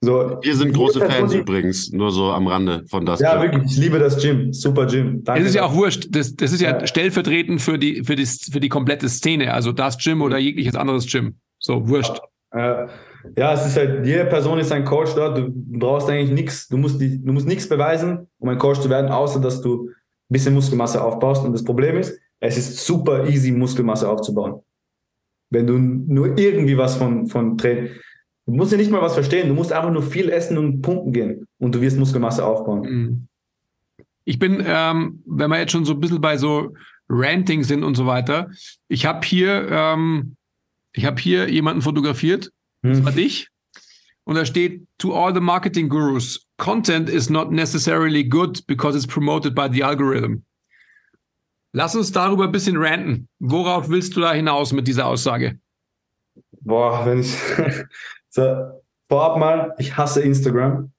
C: so.
B: Wir sind große
C: Person,
B: Fans
C: die-
B: übrigens, nur so am Rande von das.
C: Ja,
B: Gym.
C: wirklich, ich liebe das Gym. Super Gym. Danke.
A: Es ist ja auch wurscht. Das, das ist ja
C: Ja.
A: stellvertretend für die, für, die, für die komplette Szene. Also das Gym oder jegliches anderes Gym. So, wurscht.
C: Äh, ja, es ist halt, jede Person ist ein Coach dort. Du brauchst eigentlich nichts, du musst, die, du musst nichts beweisen, um ein Coach zu werden, außer dass du ein bisschen Muskelmasse aufbaust. Und das Problem ist, es ist super easy, Muskelmasse aufzubauen. Wenn du nur irgendwie was von, von Training, du musst ja nicht mal was verstehen, du musst einfach nur viel essen und pumpen gehen und du wirst Muskelmasse aufbauen.
A: Mhm. Ich bin, ähm, wenn wir jetzt schon so ein bisschen bei so Ranting sind und so weiter, ich habe hier, ähm, ich habe hier jemanden fotografiert, das war
C: Hm.
A: dich. Und da steht, to all the marketing gurus, content is not necessarily good because it's promoted by the algorithm. Lass uns darüber ein bisschen ranten. Worauf willst du da hinaus mit dieser Aussage?
C: Boah, wenn ich. (laughs) so, vorab mal, ich hasse Instagram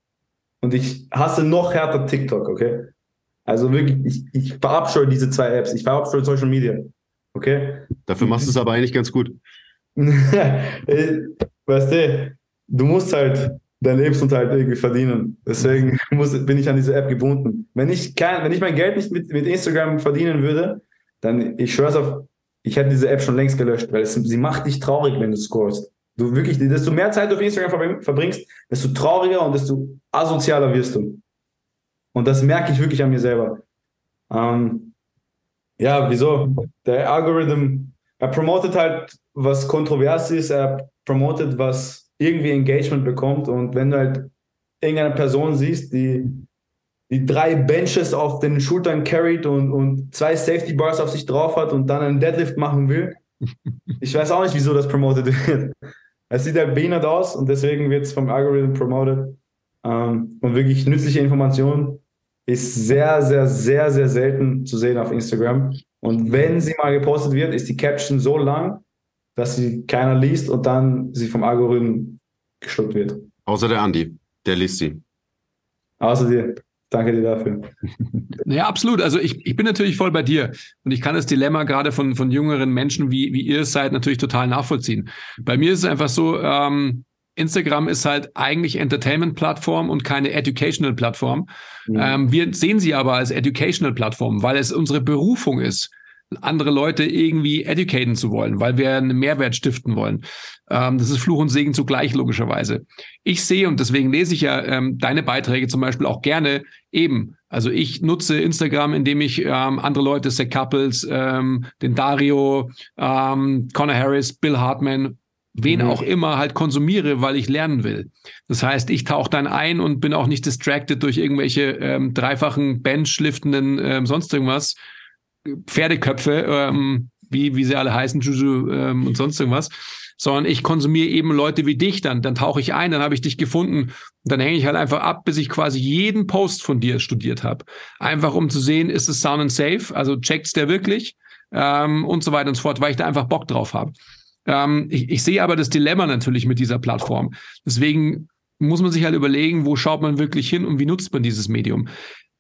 C: und ich hasse noch härter TikTok, okay? Also wirklich, ich, ich verabscheue diese zwei Apps. Ich verabscheue Social Media, okay?
B: Dafür machst du es aber eigentlich ganz gut.
C: Äh, weißt du, du musst halt deinen Lebensunterhalt irgendwie verdienen. Deswegen (laughs) muss, bin ich an diese App gebunden. Wenn ich, kein, wenn ich mein Geld nicht mit, mit Instagram verdienen würde, dann, ich schwör's auf, ich hätte diese App schon längst gelöscht, weil es, sie macht dich traurig, wenn du scrollst. Du wirklich, desto mehr Zeit du auf Instagram verbring- verbringst, desto trauriger und desto asozialer wirst du. Und das merke ich wirklich an mir selber. Ähm, ja, wieso? Der Algorithm, er promotet halt, was kontrovers ist, er promotet, was irgendwie Engagement bekommt. Und wenn du halt irgendeine Person siehst, die, die drei Benches auf den Schultern carried und, und zwei Safety Bars auf sich drauf hat und dann einen Deadlift machen will, (laughs) ich weiß auch nicht, wieso das promotet wird. Es sieht halt behindert aus und deswegen wird es vom Algorithm promoted. Ähm, und wirklich nützliche Informationen ist sehr, sehr, sehr, sehr selten zu sehen auf Instagram. Und wenn sie mal gepostet wird, ist die Caption so lang, dass sie keiner liest und dann sie vom Algorithmen geschluckt wird.
B: Außer der Andi, der liest sie.
C: Außer dir. Danke dir dafür. (laughs)
A: Ja, absolut. Also ich, ich bin natürlich voll bei dir. Und ich kann das Dilemma gerade von, von jüngeren Menschen, wie, wie ihr es seid, natürlich total nachvollziehen. Bei mir ist es einfach so, ähm, Instagram ist halt eigentlich Entertainment-Plattform und keine Educational-Plattform.
C: Mhm.
A: Ähm, wir sehen sie aber als Educational-Plattform, weil es unsere Berufung ist, andere Leute irgendwie educaten zu wollen, weil wir einen Mehrwert stiften wollen. Ähm, das ist Fluch und Segen zugleich, logischerweise. Ich sehe, und deswegen lese ich ja ähm, deine Beiträge zum Beispiel auch gerne eben. Also ich nutze Instagram, indem ich ähm, andere Leute, Zach Couples, ähm, den Dario, ähm, Connor Harris, Bill Hartman, wen
C: Mhm.
A: auch immer halt konsumiere, weil ich lernen will. Das heißt, ich tauche dann ein und bin auch nicht distracted durch irgendwelche ähm, dreifachen Bench-liftenden ähm, sonst irgendwas. Pferdeköpfe, ähm, wie, wie sie alle heißen, Juju ähm, und sonst irgendwas, sondern ich konsumiere eben Leute wie dich dann. Dann tauche ich ein, dann habe ich dich gefunden und dann hänge ich halt einfach ab, bis ich quasi jeden Post von dir studiert habe. Einfach um zu sehen, ist es sound and safe, also checkt's der wirklich ähm, und so weiter und so fort, weil ich da einfach Bock drauf habe. Ähm, ich, ich sehe aber das Dilemma natürlich mit dieser Plattform. Deswegen muss man sich halt überlegen, wo schaut man wirklich hin und wie nutzt man dieses Medium.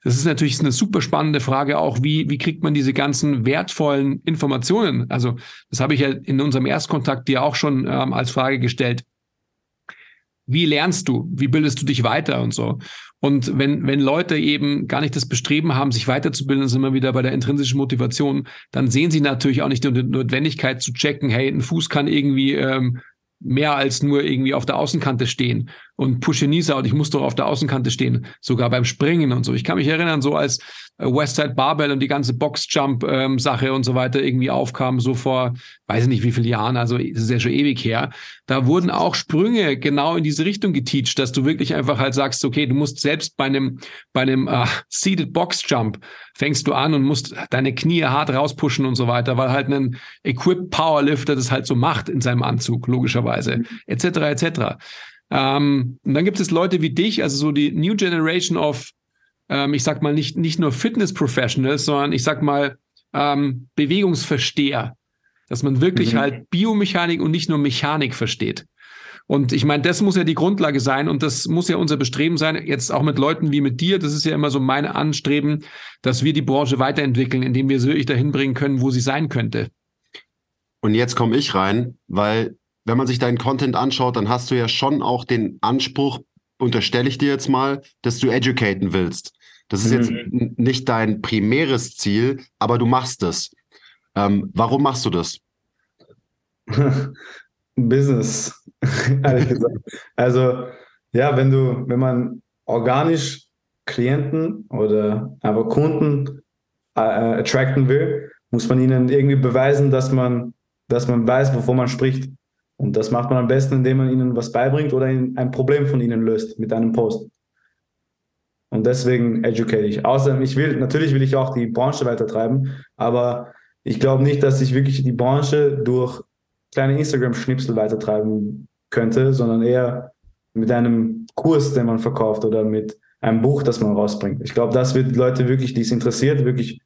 A: Das ist natürlich eine super spannende Frage auch, wie, wie kriegt man diese ganzen wertvollen Informationen? Also das habe ich ja in unserem Erstkontakt dir auch schon ähm, als Frage gestellt. Wie lernst du? Wie bildest du dich weiter und so? Und wenn, wenn Leute eben gar nicht das Bestreben haben, sich weiterzubilden, sind wir wieder bei der intrinsischen Motivation, dann sehen sie natürlich auch nicht die Notwendigkeit zu checken, hey, ein Fuß kann irgendwie ähm, mehr als nur irgendwie auf der Außenkante stehen und pushe Nisa und ich muss doch auf der Außenkante stehen, sogar beim Springen und so. Ich kann mich erinnern, so als äh, Westside Barbell und die ganze Boxjump-Sache ähm, und so weiter irgendwie aufkam, so vor, weiß ich nicht wie viele Jahren, also das ist ja schon ewig her. Da wurden auch Sprünge genau in diese Richtung geteacht, dass du wirklich einfach halt sagst, okay, du musst selbst bei einem, bei einem äh, Seated Boxjump fängst du an und musst deine Knie hart rauspushen und so weiter, weil halt ein Equipped Powerlifter das halt so macht in seinem Anzug, logischerweise, etc., etc. Ähm, und dann gibt es Leute wie dich, also so die New Generation of, ähm, ich sag mal, nicht, nicht nur Fitness Professionals, sondern ich sag mal, ähm, Bewegungsversteher. Dass man wirklich
C: Mhm.
A: halt Biomechanik und nicht nur Mechanik versteht. Und ich meine, das muss ja die Grundlage sein und das muss ja unser Bestreben sein, jetzt auch mit Leuten wie mit dir. Das ist ja immer so meine Anstreben, dass wir die Branche weiterentwickeln, indem wir sie wirklich dahin bringen können, wo sie sein könnte.
B: Und jetzt komme ich rein, weil wenn man sich deinen Content anschaut, dann hast du ja schon auch den Anspruch, unterstelle ich dir jetzt mal, dass du educaten willst. Das ist jetzt
C: Mhm.
B: nicht dein primäres Ziel, aber du machst es. Ähm, warum machst du das? (laughs)
C: Business. (laughs) Also, ja, wenn du, wenn man organisch Klienten oder aber Kunden äh, äh, attracten will, muss man ihnen irgendwie beweisen, dass man, dass man weiß, wovon man spricht. Und das macht man am besten, indem man ihnen was beibringt oder ein Problem von ihnen löst mit einem Post. Und deswegen educate ich. Außerdem, ich will, natürlich will ich auch die Branche weitertreiben, aber ich glaube nicht, dass ich wirklich die Branche durch kleine Instagram-Schnipsel weitertreiben könnte, sondern eher mit einem Kurs, den man verkauft oder mit einem Buch, das man rausbringt. Ich glaube, das wird Leute wirklich, die es interessiert, wirklich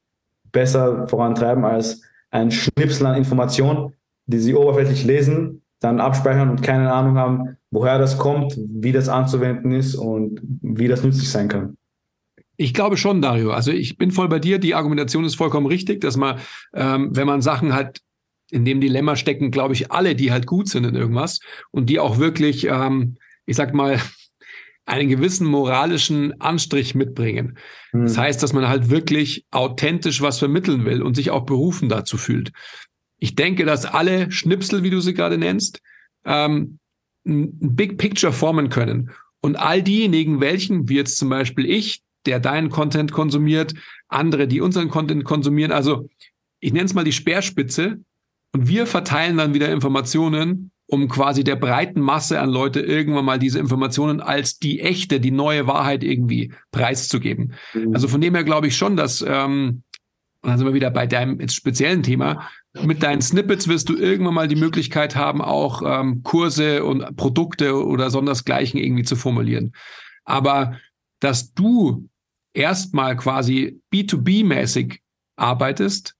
C: besser vorantreiben als ein Schnipsel an Informationen, die sie oberflächlich lesen, dann abspeichern und keine Ahnung haben, woher das kommt, wie das anzuwenden ist und wie das nützlich sein kann.
A: Ich glaube schon, Dario. Also ich bin voll bei dir. Die Argumentation ist vollkommen richtig, dass man, ähm, wenn man Sachen halt in dem Dilemma stecken, glaube ich, alle, die halt gut sind in irgendwas und die auch wirklich, ähm, ich sag mal, (laughs) einen gewissen moralischen Anstrich mitbringen.
C: Hm.
A: Das heißt, dass man halt wirklich authentisch was vermitteln will und sich auch berufen dazu fühlt. Ich denke, dass alle Schnipsel, wie du sie gerade nennst, ähm, ein Big Picture formen können. Und all diejenigen, welchen, wie jetzt zum Beispiel ich, der deinen Content konsumiert, andere, die unseren Content konsumieren, also ich nenne es mal die Speerspitze, und wir verteilen dann wieder Informationen, um quasi der breiten Masse an Leute irgendwann mal diese Informationen als die echte, die neue Wahrheit irgendwie preiszugeben.
C: Mhm.
A: Also von dem her glaube ich schon, dass, ähm, und dann sind wir wieder bei deinem speziellen Thema, mit deinen Snippets wirst du irgendwann mal die Möglichkeit haben, auch ähm, Kurse und Produkte oder sondersgleichen irgendwie zu formulieren. Aber dass du erstmal quasi B2B-mäßig arbeitest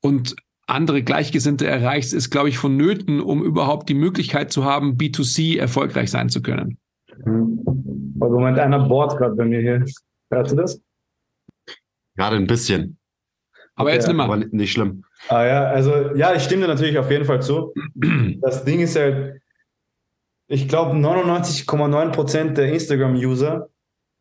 A: und andere Gleichgesinnte erreichst, ist, glaube ich, vonnöten, um überhaupt die Möglichkeit zu haben, B2C erfolgreich sein zu können.
C: Mhm. Also Moment, einer bohrt gerade bei mir hier. Hörst du das?
B: Gerade ein bisschen,
A: Aber
C: Okay,
A: jetzt nimm
B: aber nicht schlimm.
C: Ah ja, also ja, ich stimme dir natürlich auf jeden Fall zu. Das Ding ist halt, ich glaube, 99,9% der Instagram-User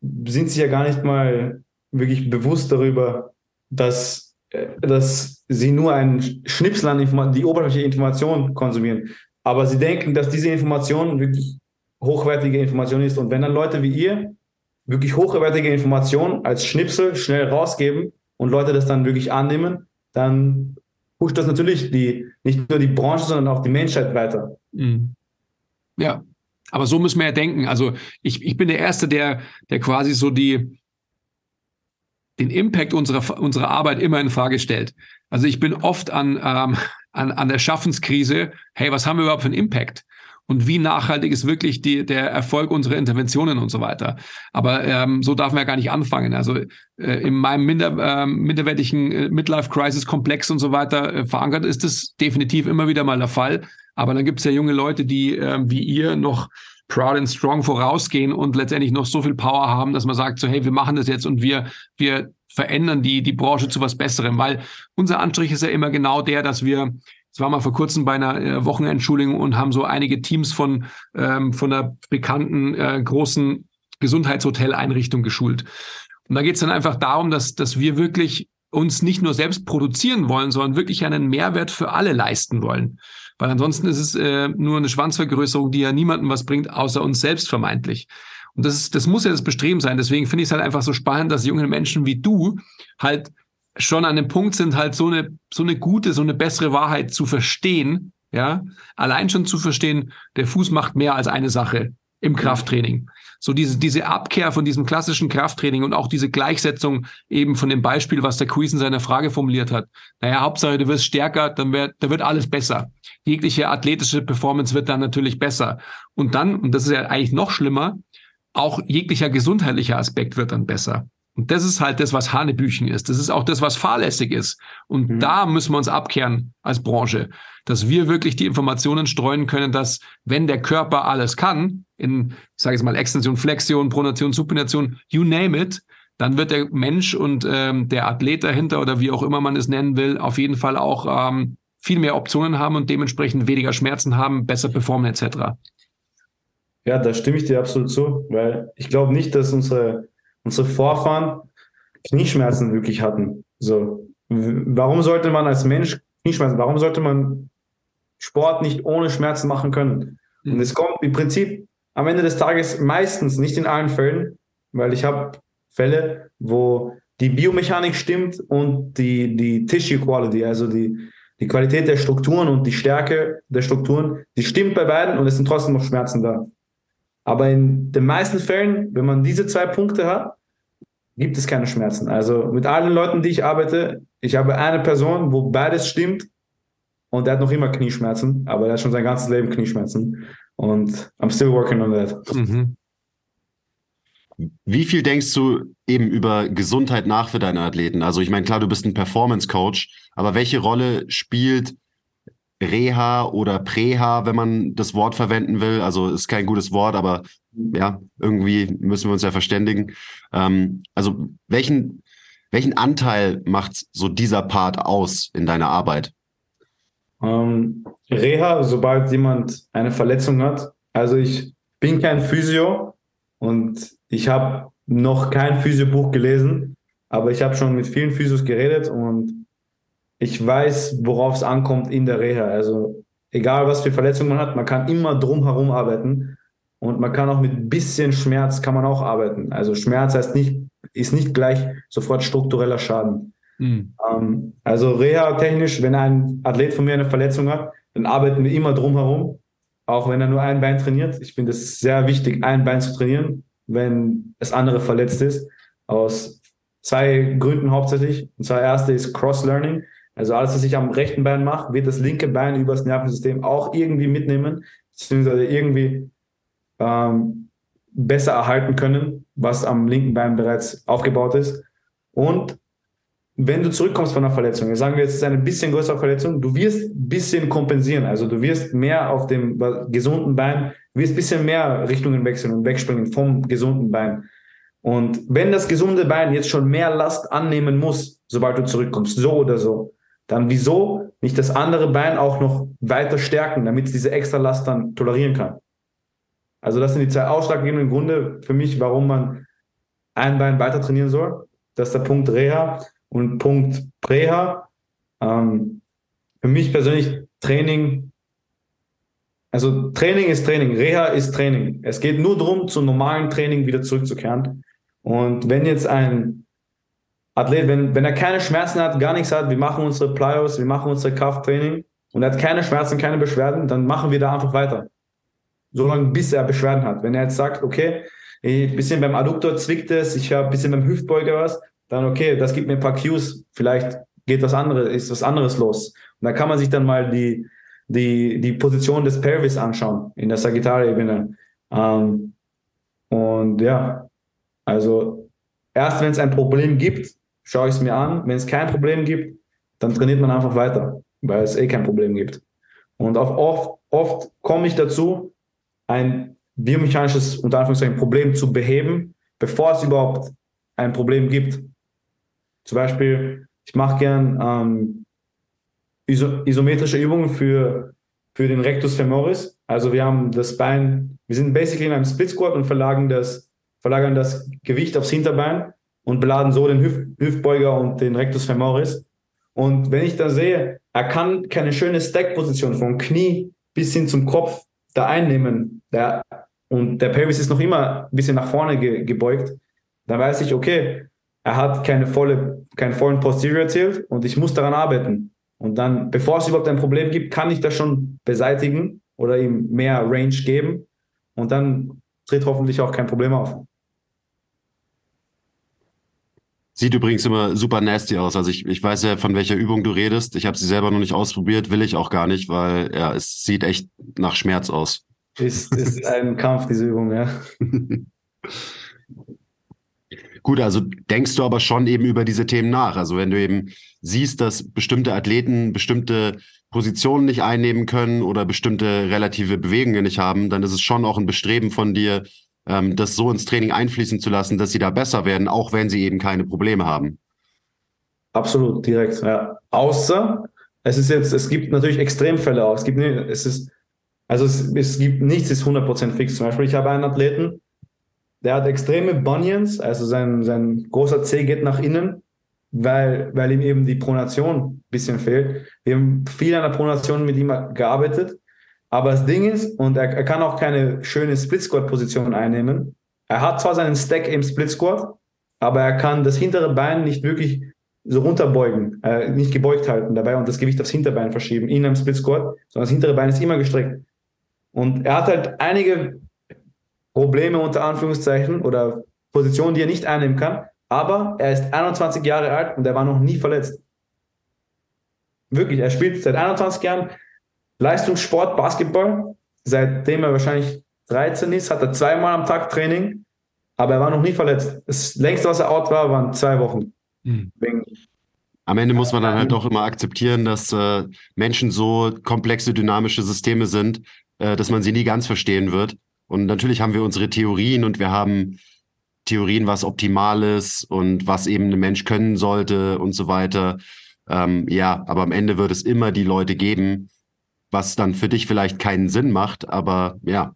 C: sind sich ja gar nicht mal wirklich bewusst darüber, dass, äh, dass sie nur einen Schnipsel an die oberflächliche Information konsumieren. Aber sie denken, dass diese Information wirklich hochwertige Information ist. Und wenn dann Leute wie ihr wirklich hochwertige Informationen als Schnipsel schnell rausgeben und Leute das dann wirklich annehmen, dann pusht das natürlich die, nicht nur die Branche, sondern auch die Menschheit weiter.
A: Mhm. Ja, aber so müssen wir ja denken. Also ich, ich bin der Erste, der, der quasi so die, den Impact unserer, unserer Arbeit immer in Frage stellt. Also ich bin oft an, ähm, an, an der Schaffenskrise, hey, was haben wir überhaupt für einen Impact? Und wie nachhaltig ist wirklich die, der Erfolg unserer Interventionen und so weiter. Aber ähm, so darf man ja gar nicht anfangen. Also äh, in meinem minder, ähm, minderwertigen äh, Midlife-Crisis-Komplex und so weiter äh, verankert ist es definitiv immer wieder mal der Fall. Aber dann gibt es ja junge Leute, die äh, wie ihr noch proud and strong vorausgehen und letztendlich noch so viel Power haben, dass man sagt, so hey, wir machen das jetzt und wir, wir verändern die, die Branche zu was Besserem. Weil unser Anstrich ist ja immer genau der, dass wir es war mal vor kurzem bei einer äh, Wochenendschulung und haben so einige Teams von, ähm, von einer bekannten äh, großen Gesundheitshoteleinrichtung geschult. Und da geht es dann einfach darum, dass, dass wir wirklich uns nicht nur selbst produzieren wollen, sondern wirklich einen Mehrwert für alle leisten wollen. Weil ansonsten ist es äh, nur eine Schwanzvergrößerung, die ja niemandem was bringt, außer uns selbst vermeintlich. Und das, ist, das muss ja das Bestreben sein. Deswegen finde ich es halt einfach so spannend, dass junge Menschen wie du halt schon an dem Punkt sind, halt so eine, so eine gute, so eine bessere Wahrheit zu verstehen, ja, allein schon zu verstehen, der Fuß macht mehr als eine Sache im Krafttraining. So diese, diese Abkehr von diesem klassischen Krafttraining und auch diese Gleichsetzung eben von dem Beispiel, was der Quiz in seiner Frage formuliert hat. Naja, Hauptsache, du wirst stärker, dann wird, da wird alles besser. Jegliche athletische Performance wird dann natürlich besser. Und dann, und das ist ja eigentlich noch schlimmer, auch jeglicher gesundheitlicher Aspekt wird dann besser. Und das ist halt das, was Hanebüchen ist. Das ist auch das, was fahrlässig ist. Und
C: Mhm.
A: da müssen wir uns abkehren als Branche, dass wir wirklich die Informationen streuen können, dass wenn der Körper alles kann, in, ich sage jetzt mal, Extension, Flexion, Pronation, Supination, you name it, dann wird der Mensch und ähm, der Athlet dahinter oder wie auch immer man es nennen will, auf jeden Fall auch ähm, viel mehr Optionen haben und dementsprechend weniger Schmerzen haben, besser performen etc.
C: Ja, da stimme ich dir absolut zu, weil ich glaube nicht, dass unsere, unsere Vorfahren Knieschmerzen wirklich hatten. So, warum sollte man als Mensch Knieschmerzen, warum sollte man Sport nicht ohne Schmerzen machen können? Und es kommt im Prinzip am Ende des Tages meistens, nicht in allen Fällen, weil ich habe Fälle, wo die Biomechanik stimmt und die, die Tissue Quality, also die, die Qualität der Strukturen und die Stärke der Strukturen, die stimmt bei beiden und es sind trotzdem noch Schmerzen da. Aber in den meisten Fällen, wenn man diese zwei Punkte hat, gibt es keine Schmerzen. Also mit allen Leuten, die ich arbeite, ich habe eine Person, wo beides stimmt und der hat noch immer Knieschmerzen, aber er hat schon sein ganzes Leben Knieschmerzen. Und I'm still working on that. Mhm.
B: Wie viel denkst du eben über Gesundheit nach für deine Athleten? Also ich meine, klar, du bist ein Performance-Coach, aber welche Rolle spielt Reha oder Präha, wenn man das Wort verwenden will? Also ist kein gutes Wort, aber ja, irgendwie müssen wir uns ja verständigen. Ähm, also welchen, welchen Anteil macht so dieser Part aus in deiner Arbeit?
C: Ähm, Reha, sobald jemand eine Verletzung hat. Also ich bin kein Physio und ich habe noch kein Physiobuch gelesen, aber ich habe schon mit vielen Physios geredet und ich weiß, worauf es ankommt in der Reha. Also egal, was für Verletzungen man hat, man kann immer drumherum arbeiten und man kann auch mit ein bisschen Schmerz kann man auch arbeiten. Also Schmerz heißt nicht, ist nicht gleich sofort struktureller Schaden. Mhm. Ähm, also Reha-technisch, wenn ein Athlet von mir eine Verletzung hat, dann arbeiten wir immer drumherum, auch wenn er nur ein Bein trainiert. Ich finde es sehr wichtig, ein Bein zu trainieren, wenn das andere verletzt ist. Aus zwei Gründen hauptsächlich. Und zwar erste ist Cross-Learning. Also alles, was ich am rechten Bein mache, wird das linke Bein übers Nervensystem auch irgendwie mitnehmen, beziehungsweise irgendwie ähm, besser erhalten können, was am linken Bein bereits aufgebaut ist. Und wenn du zurückkommst von einer Verletzung, sagen wir jetzt, es ist eine bisschen größere Verletzung, du wirst ein bisschen kompensieren. Also du wirst mehr auf dem gesunden Bein, wirst ein bisschen mehr Richtungen wechseln und wegspringen vom gesunden Bein. Und wenn das gesunde Bein jetzt schon mehr Last annehmen muss, sobald du zurückkommst, so oder so, dann wieso nicht das andere Bein auch noch weiter stärken, damit es diese extra Last dann tolerieren kann? Also das sind die zwei ausschlaggebenden Gründe für mich, warum man ein Bein weiter trainieren soll. Das ist der Punkt Reha und Punkt Präha. Ähm, für mich persönlich Training, also Training ist Training, Reha ist Training. Es geht nur darum, zum normalen Training wieder zurückzukehren. Und wenn jetzt ein Athlet, wenn, wenn er keine Schmerzen hat, gar nichts hat, wir machen unsere Plyos, wir machen unser Krafttraining und er hat keine Schmerzen, keine Beschwerden, dann machen wir da einfach weiter solange bis er Beschwerden hat. Wenn er jetzt sagt, okay, ein bisschen beim Adduktor zwickt es, ich habe ein bisschen beim Hüftbeuger was, dann okay, das gibt mir ein paar Cues, vielleicht geht was anderes, ist was anderes los. Und da kann man sich dann mal die, die, die Position des Pelvis anschauen in der Sagittalebene. Ähm, und ja, also erst wenn es ein Problem gibt, schaue ich es mir an. Wenn es kein Problem gibt, dann trainiert man einfach weiter, weil es eh kein Problem gibt. Und auch oft, oft komme ich dazu, ein biomechanisches unter Anführungszeichen Problem zu beheben, bevor es überhaupt ein Problem gibt. Zum Beispiel, ich mache gern ähm, iso isometrische Übungen für, für den Rectus femoris. Also wir haben das Bein, wir sind basically in einem Split Squat und verlagern das, verlagern das Gewicht aufs Hinterbein und beladen so den Hüft Hüftbeuger und den Rectus femoris. Und wenn ich da sehe, er kann keine schöne Stack-Position vom Knie bis hin zum Kopf da einnehmen der, und der Pelvis ist noch immer ein bisschen nach vorne ge, gebeugt, dann weiß ich, okay, er hat keine volle, keinen vollen Posterior Tilt und ich muss daran arbeiten. Und dann, bevor es überhaupt ein Problem gibt, kann ich das schon beseitigen oder ihm mehr Range geben und dann tritt hoffentlich auch kein Problem auf.
B: Sieht übrigens immer super nasty aus. Also ich, ich weiß ja, von welcher Übung du redest. Ich habe sie selber noch nicht ausprobiert, will ich auch gar nicht, weil ja, es sieht echt nach Schmerz aus.
C: Ist, ist ein Kampf, diese Übung, ja. (laughs)
B: Gut, also denkst du aber schon eben über diese Themen nach. Also wenn du eben siehst, dass bestimmte Athleten bestimmte Positionen nicht einnehmen können oder bestimmte relative Bewegungen nicht haben, dann ist es schon auch ein Bestreben von dir, ähm, das so ins Training einfließen zu lassen, dass sie da besser werden, auch wenn sie eben keine Probleme haben.
C: Absolut, direkt. Ja. Außer es ist jetzt, es gibt natürlich Extremfälle auch. Es gibt, es ist, also es, es gibt nichts ist 100% fix. Zum Beispiel, ich habe einen Athleten, der hat extreme Bunions, also sein, sein großer C geht nach innen, weil, weil ihm eben die Pronation ein bisschen fehlt. Wir haben viel an der Pronation mit ihm gearbeitet. Aber das Ding ist, und er, er kann auch keine schöne Split-Squat-Position einnehmen. Er hat zwar seinen Stack im Split-Squat, aber er kann das hintere Bein nicht wirklich so runterbeugen, äh, nicht gebeugt halten dabei und das Gewicht aufs Hinterbein verschieben in einem Split Squat, sondern das hintere Bein ist immer gestreckt. Und er hat halt einige Probleme unter Anführungszeichen oder Positionen, die er nicht einnehmen kann, aber er ist 21 Jahre alt und er war noch nie verletzt. Wirklich, er spielt seit 21 Jahren Leistungssport, Basketball. Seitdem er wahrscheinlich 13 ist, hat er zweimal am Tag Training, aber er war noch nie verletzt. Das längste, was er out war, waren zwei Wochen. Mhm.
B: Am Ende muss man dann halt auch immer akzeptieren, dass äh, Menschen so komplexe, dynamische Systeme sind, äh, dass man sie nie ganz verstehen wird. Und natürlich haben wir unsere Theorien und wir haben Theorien, was optimal ist und was eben ein Mensch können sollte und so weiter. Ähm, ja, aber am Ende wird es immer die Leute geben, was dann für dich vielleicht keinen Sinn macht, aber ja,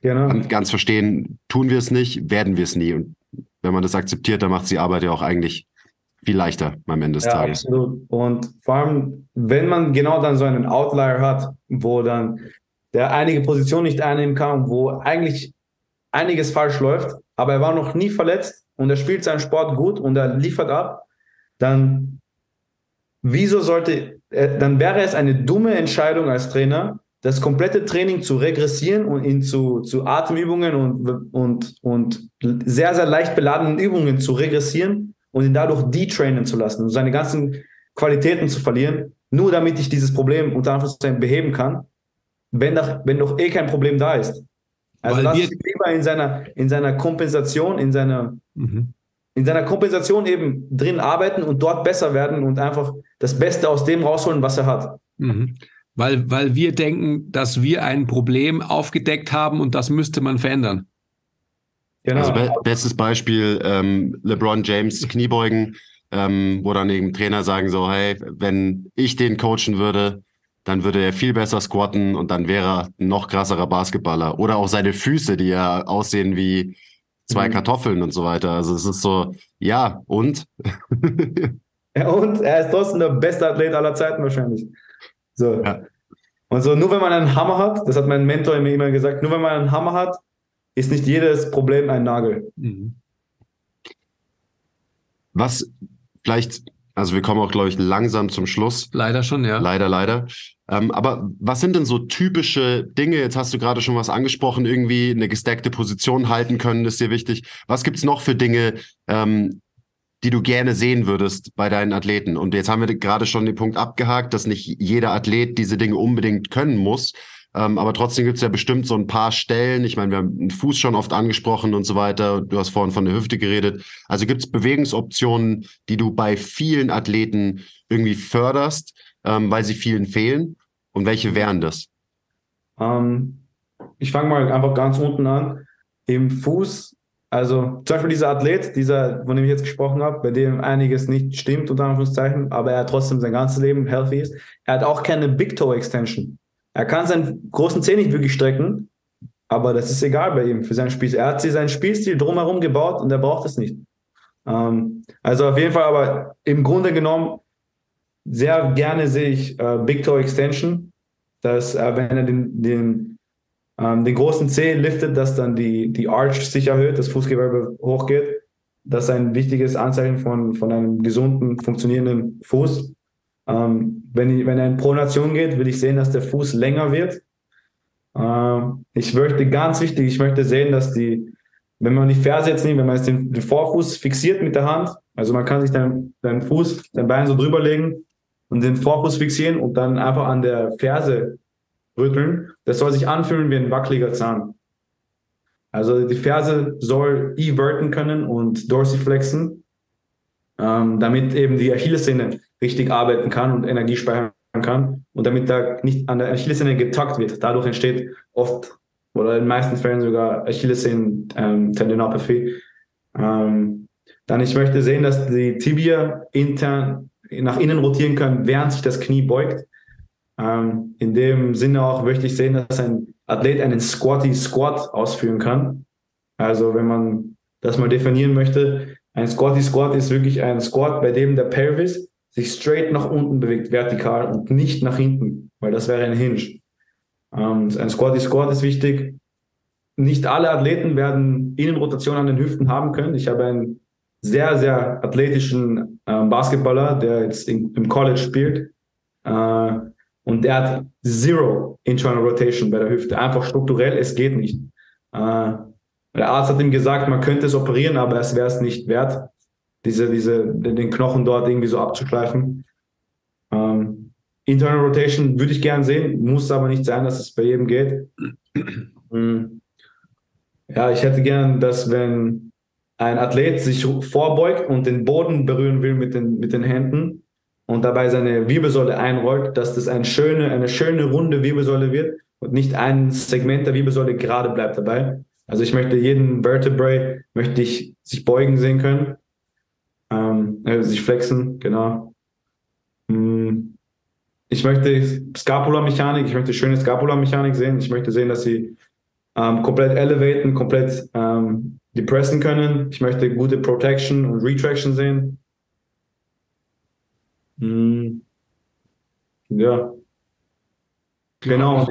B: genau. ganz verstehen tun wir es nicht, werden wir es nie. Und wenn man das akzeptiert, dann macht die Arbeit ja auch eigentlich viel leichter am Ende des ja, Tages.
C: Absolut. Und vor allem, wenn man genau dann so einen Outlier hat, wo dann der einige Positionen nicht einnehmen kann, wo eigentlich einiges falsch läuft, aber er war noch nie verletzt und er spielt seinen Sport gut und er liefert ab, dann wieso sollte, dann wäre es eine dumme Entscheidung als Trainer, das komplette Training zu regressieren und ihn zu, zu Atemübungen und, und, und sehr, sehr leicht beladenen Übungen zu regressieren und ihn dadurch detrainen zu lassen und seine ganzen Qualitäten zu verlieren, nur damit ich dieses Problem unter Anführungszeichen beheben kann, wenn doch, wenn doch eh kein Problem da ist. Also lass ihn lieber in seiner, in seiner Kompensation, in seiner, mhm. In seiner Kompensation eben drin arbeiten und dort besser werden und einfach das Beste aus dem rausholen, was er hat.
A: Mhm. Weil, weil wir denken, dass wir ein Problem aufgedeckt haben und das müsste man verändern.
B: Genau. Also be bestes Beispiel, ähm, LeBron James Kniebeugen, ähm, wo dann eben Trainer sagen so, hey, wenn ich den coachen würde, dann würde er viel besser squatten und dann wäre er ein noch krasserer Basketballer. Oder auch seine Füße, die ja aussehen wie zwei mhm. Kartoffeln und so weiter. Also es ist so, ja, und? (laughs)
C: ja, und er ist trotzdem der beste Athlet aller Zeiten wahrscheinlich. So. Ja. Und so, nur wenn man einen Hammer hat, das hat mein Mentor mir immer gesagt, nur wenn man einen Hammer hat, ist nicht jedes Problem ein Nagel. Mhm.
B: Was vielleicht, also wir kommen auch, glaube ich, langsam zum Schluss.
A: Leider schon, ja.
B: Leider, leider. Ähm, aber was sind denn so typische Dinge? Jetzt hast du gerade schon was angesprochen, irgendwie eine gesteckte Position halten können, ist dir wichtig. Was gibt's noch für Dinge, ähm, die du gerne sehen würdest bei deinen Athleten? Und jetzt haben wir gerade schon den Punkt abgehakt, dass nicht jeder Athlet diese Dinge unbedingt können muss. Ähm, aber trotzdem gibt es ja bestimmt so ein paar Stellen. Ich meine, wir haben den Fuß schon oft angesprochen und so weiter. Du hast vorhin von der Hüfte geredet. Also gibt es Bewegungsoptionen, die du bei vielen Athleten irgendwie förderst, ähm, weil sie vielen fehlen? Und welche wären das?
C: Ähm, ich fange mal einfach ganz unten an. Im Fuß, also zum Beispiel dieser Athlet, dieser, von dem ich jetzt gesprochen habe, bei dem einiges nicht stimmt, unter Anführungszeichen, aber er trotzdem sein ganzes Leben healthy ist. Er hat auch keine Big Toe Extension. Er kann seinen großen Zeh nicht wirklich strecken, aber das ist egal bei ihm für seinen Spielstil. Er hat sich seinen Spielstil drumherum gebaut und er braucht es nicht. Ähm, also auf jeden Fall, aber im Grunde genommen sehr gerne sehe ich äh, Big Toe Extension, dass äh, wenn er den, den, ähm, den großen Zeh liftet, dass dann die, die Arch sich erhöht, das Fußgewölbe hochgeht. Das ist ein wichtiges Anzeichen von, von einem gesunden, funktionierenden Fuß. Ähm, wenn, ich, wenn er in Pronation geht, will ich sehen, dass der Fuß länger wird. Ähm, ich möchte ganz wichtig, ich möchte sehen, dass die, wenn man die Ferse jetzt nimmt, wenn man jetzt den, den Vorfuß fixiert mit der Hand, also man kann sich deinen, deinen Fuß, dein Bein so drüber legen und den Vorfuß fixieren und dann einfach an der Ferse rütteln. Das soll sich anfühlen wie ein wackeliger Zahn. Also die Ferse soll everten können und dorsiflexen, ähm, damit eben die Achillessehne richtig arbeiten kann und Energie speichern kann und damit da nicht an der Achillessehne getackt wird. Dadurch entsteht oft oder in den meisten Fällen sogar Achillessehnen-Tendinopathie. Ähm, dann ich möchte sehen, dass die Tibia intern nach innen rotieren können, während sich das Knie beugt. Ähm, in dem Sinne auch möchte ich sehen, dass ein Athlet einen Squatty Squat ausführen kann. Also wenn man das mal definieren möchte, ein Squatty Squat ist wirklich ein Squat, bei dem der Pelvis sich straight nach unten bewegt, vertikal und nicht nach hinten, weil das wäre ein Hinge. Ähm, ein Squatty Squat ist wichtig. Nicht alle Athleten werden Innenrotation an den Hüften haben können. Ich habe einen sehr, sehr athletischen äh, Basketballer, der jetzt im College spielt. Äh, und der hat zero internal rotation bei der Hüfte. Einfach strukturell, es geht nicht. Äh, der Arzt hat ihm gesagt, man könnte es operieren, aber es wäre es nicht wert, diese, diese, den Knochen dort irgendwie so abzuschleifen. Ähm, internal rotation würde ich gern sehen, muss aber nicht sein, dass es bei jedem geht. Mhm. Ja, ich hätte gern, dass wenn ein Athlet sich vorbeugt und den Boden berühren will mit den, mit den Händen und dabei seine Wirbelsäule einrollt, dass das eine schöne, eine schöne runde Wirbelsäule wird und nicht ein Segment der Wirbelsäule gerade bleibt dabei. Also ich möchte jeden Vertebrae möchte ich sich beugen sehen können, ähm, äh, sich flexen, genau. Mm. Ich möchte Scapula-Mechanik, ich möchte schöne Scapula-Mechanik sehen. Ich möchte sehen, dass sie ähm, komplett elevaten, komplett ähm, depressen können. Ich möchte gute Protection und Retraction sehen. Hm. Ja. Genau.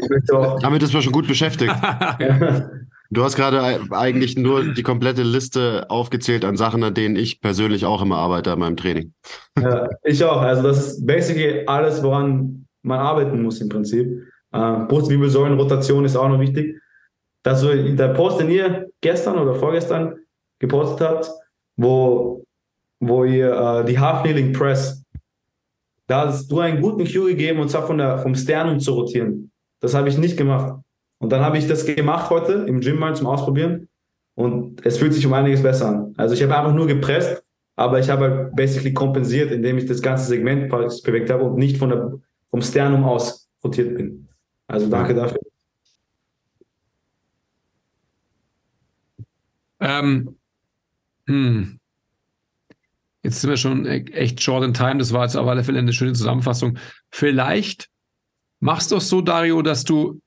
B: Damit ist man schon gut beschäftigt. (laughs) (laughs) Du hast gerade eigentlich nur die komplette Liste aufgezählt an Sachen, an denen ich persönlich auch immer arbeite an meinem Training.
C: Ja, ich auch. Also das ist basically alles, woran man arbeiten muss im Prinzip. Äh, Brustwirbelsäulenrotation ist auch noch wichtig dass du der Post, den ihr gestern oder vorgestern gepostet habt, wo, wo ihr äh, die Half-Kneeling Press, da hast du einen guten Cue gegeben, und zwar von der, vom Sternum zu rotieren. Das habe ich nicht gemacht. Und dann habe ich das gemacht heute im Gym mal zum Ausprobieren und es fühlt sich um einiges besser an. Also ich habe einfach nur gepresst, aber ich habe halt basically kompensiert, indem ich das ganze Segment bewegt habe und nicht von der, vom Sternum aus rotiert bin. Also danke dafür.
A: Ähm, hm. Jetzt sind wir schon e-, echt short in time. Das war jetzt auf alle Fälle eine schöne Zusammenfassung. Vielleicht machst du es so, Dario, dass du,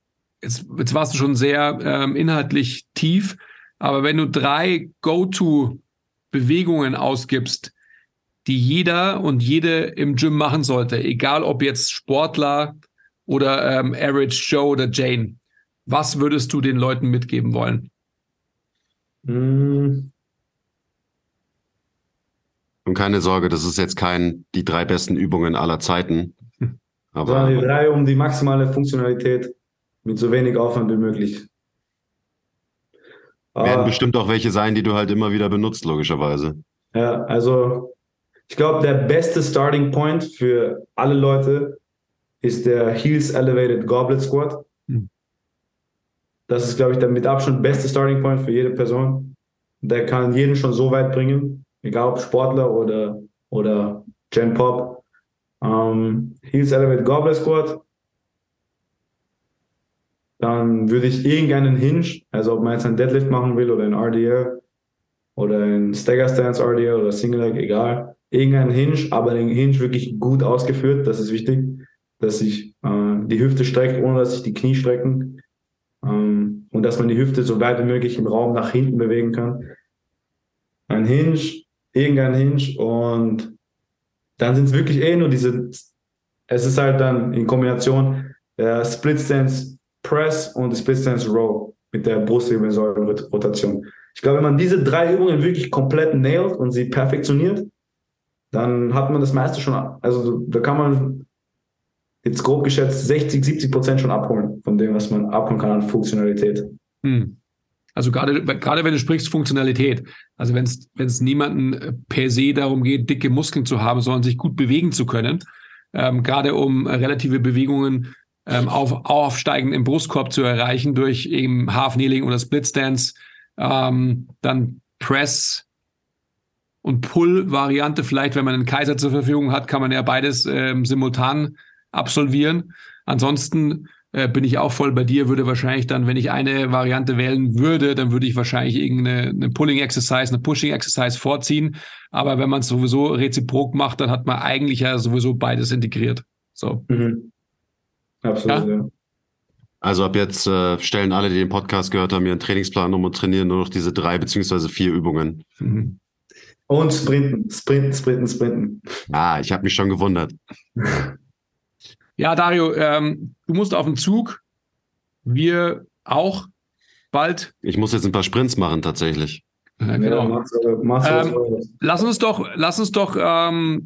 A: jetzt, jetzt warst du schon sehr ähm, inhaltlich tief, aber wenn du drei Go-To-Bewegungen ausgibst, die jeder und jede im Gym machen sollte, egal ob jetzt Sportler oder ähm, Average Joe oder Jane, was würdest du den Leuten mitgeben wollen?
B: Hm. Und keine Sorge, das ist jetzt kein die drei besten Übungen aller Zeiten.
C: Aber Sondern die drei um die maximale Funktionalität mit so wenig Aufwand wie möglich.
B: Werden ah. bestimmt auch welche sein, die du halt immer wieder benutzt, logischerweise.
C: Ja, also ich glaube, der beste Starting Point für alle Leute ist der Heels Elevated Goblet Squat. Das ist, glaube ich, der mit Abstand beste Starting Point für jede Person. Der kann jeden schon so weit bringen, egal ob Sportler oder, oder Gen Pop. Um, Heels Elevate Goblet Squat. Dann würde ich irgendeinen Hinge, also ob man jetzt einen Deadlift machen will oder einen RDL oder einen Stagger Stance RDL oder Single Leg, egal. Irgendeinen Hinge, aber den Hinge wirklich gut ausgeführt. Das ist wichtig, dass sich äh, die Hüfte streckt, ohne dass sich die Knie strecken. Ähm, und dass man die Hüfte so weit wie möglich im Raum nach hinten bewegen kann. Ein Hinge, irgendein Hinge und dann sind es wirklich eh nur diese, es ist halt dann in Kombination der Split Stance Press und Split Row mit der Brustwirbelsäulenrotation. Ich glaube, wenn man diese drei Übungen wirklich komplett nailt und sie perfektioniert, dann hat man das meiste schon, also da kann man jetzt grob geschätzt 60, 70 Prozent schon abholen von dem, was man abholen kann an Funktionalität. Hm.
A: Also gerade, gerade wenn du sprichst Funktionalität, also wenn es wenn es niemanden äh, per se darum geht, dicke Muskeln zu haben, sondern sich gut bewegen zu können, ähm, gerade um relative Bewegungen ähm, auf aufsteigen im Brustkorb zu erreichen durch eben Half Kneeling oder Split Stance, ähm, dann Press und Pull Variante vielleicht, wenn man einen Kaiser zur Verfügung hat, kann man ja beides ähm, simultan absolvieren. Ansonsten äh, bin ich auch voll bei dir, würde wahrscheinlich dann, wenn ich eine Variante wählen würde, dann würde ich wahrscheinlich irgendeine eine Pulling Exercise, eine Pushing Exercise vorziehen. Aber wenn man es sowieso reziprok macht, dann hat man eigentlich ja sowieso beides integriert. So.
C: Mhm. Absolut, ja. ja.
B: Also ab jetzt äh, stellen alle, die den Podcast gehört haben, ihren Trainingsplan um und trainieren nur noch diese drei beziehungsweise vier Übungen.
C: Mhm. Und sprinten, sprinten, sprinten, sprinten.
B: Ah, ich habe mich schon gewundert.
A: Ja, Dario, ähm, du musst auf den Zug. Wir auch bald.
B: Ich muss jetzt ein paar Sprints machen, tatsächlich.
A: Ja, genau. Ja, mach's, mach's ähm, lass uns doch, lass uns doch ähm,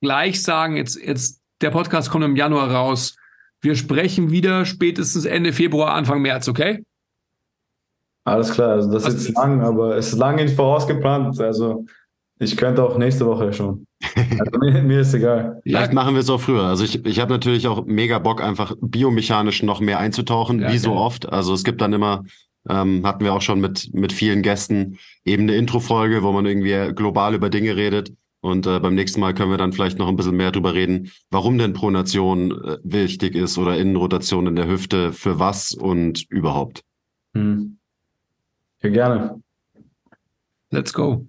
A: gleich sagen, jetzt, jetzt, der Podcast kommt im Januar raus. Wir sprechen wieder spätestens Ende Februar, Anfang März, okay?
C: Alles klar, also das Was ist lang, aber es ist lange nicht vorausgeplant. Also ich könnte auch nächste Woche schon. Also mir, (laughs) mir, ist egal.
B: Vielleicht machen wir es auch früher. Also ich, ich habe natürlich auch mega Bock, einfach biomechanisch noch mehr einzutauchen, ja, wie so oft. Also es gibt dann immer, ähm, hatten wir auch schon mit, mit vielen Gästen, eben eine Intro-Folge, wo man irgendwie global über Dinge redet. Und äh, beim nächsten Mal können wir dann vielleicht noch ein bisschen mehr drüber reden, warum denn Pronation äh, wichtig ist oder Innenrotation in der Hüfte, für was und überhaupt. Hm.
C: Ja, gerne.
A: Let's go.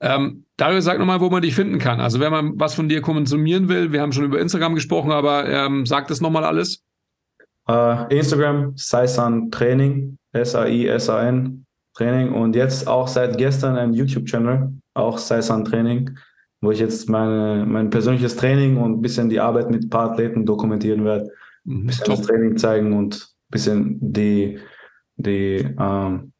A: Ähm, Dario, sag nochmal, wo man dich finden kann. Also wenn man was von dir konsumieren will, wir haben schon über Instagram gesprochen, aber ähm, sag das nochmal alles.
C: Uh, Instagram, Saisan Training, S-A-I-S-A-N Training und jetzt auch seit gestern ein YouTube-Channel, auch Saisan Training, wo ich jetzt meine, mein persönliches Training und ein bisschen die Arbeit mit ein paar Athleten dokumentieren werde. Ein mhm, bisschen Top. das Training zeigen und ein bisschen die, die ähm,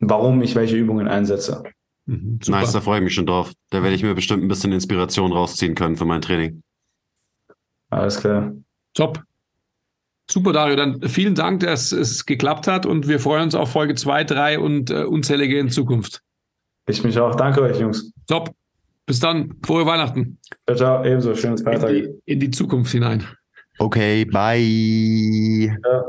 C: warum ich welche Übungen einsetze.
B: Mhm, nice, da freue ich mich schon drauf. Da werde ich mir bestimmt ein bisschen Inspiration rausziehen können für mein Training.
C: Alles klar.
A: Top. Super, Dario. Dann vielen Dank, dass es geklappt hat und wir freuen uns auf Folge 2, 3 und äh, unzählige in Zukunft.
C: Ich mich auch. Danke euch, Jungs.
A: Top. Bis dann. Frohe Weihnachten.
C: Ciao, ciao. Ebenso. Schönes Feiertag.
A: In die, in die Zukunft hinein.
B: Okay, bye. Ja.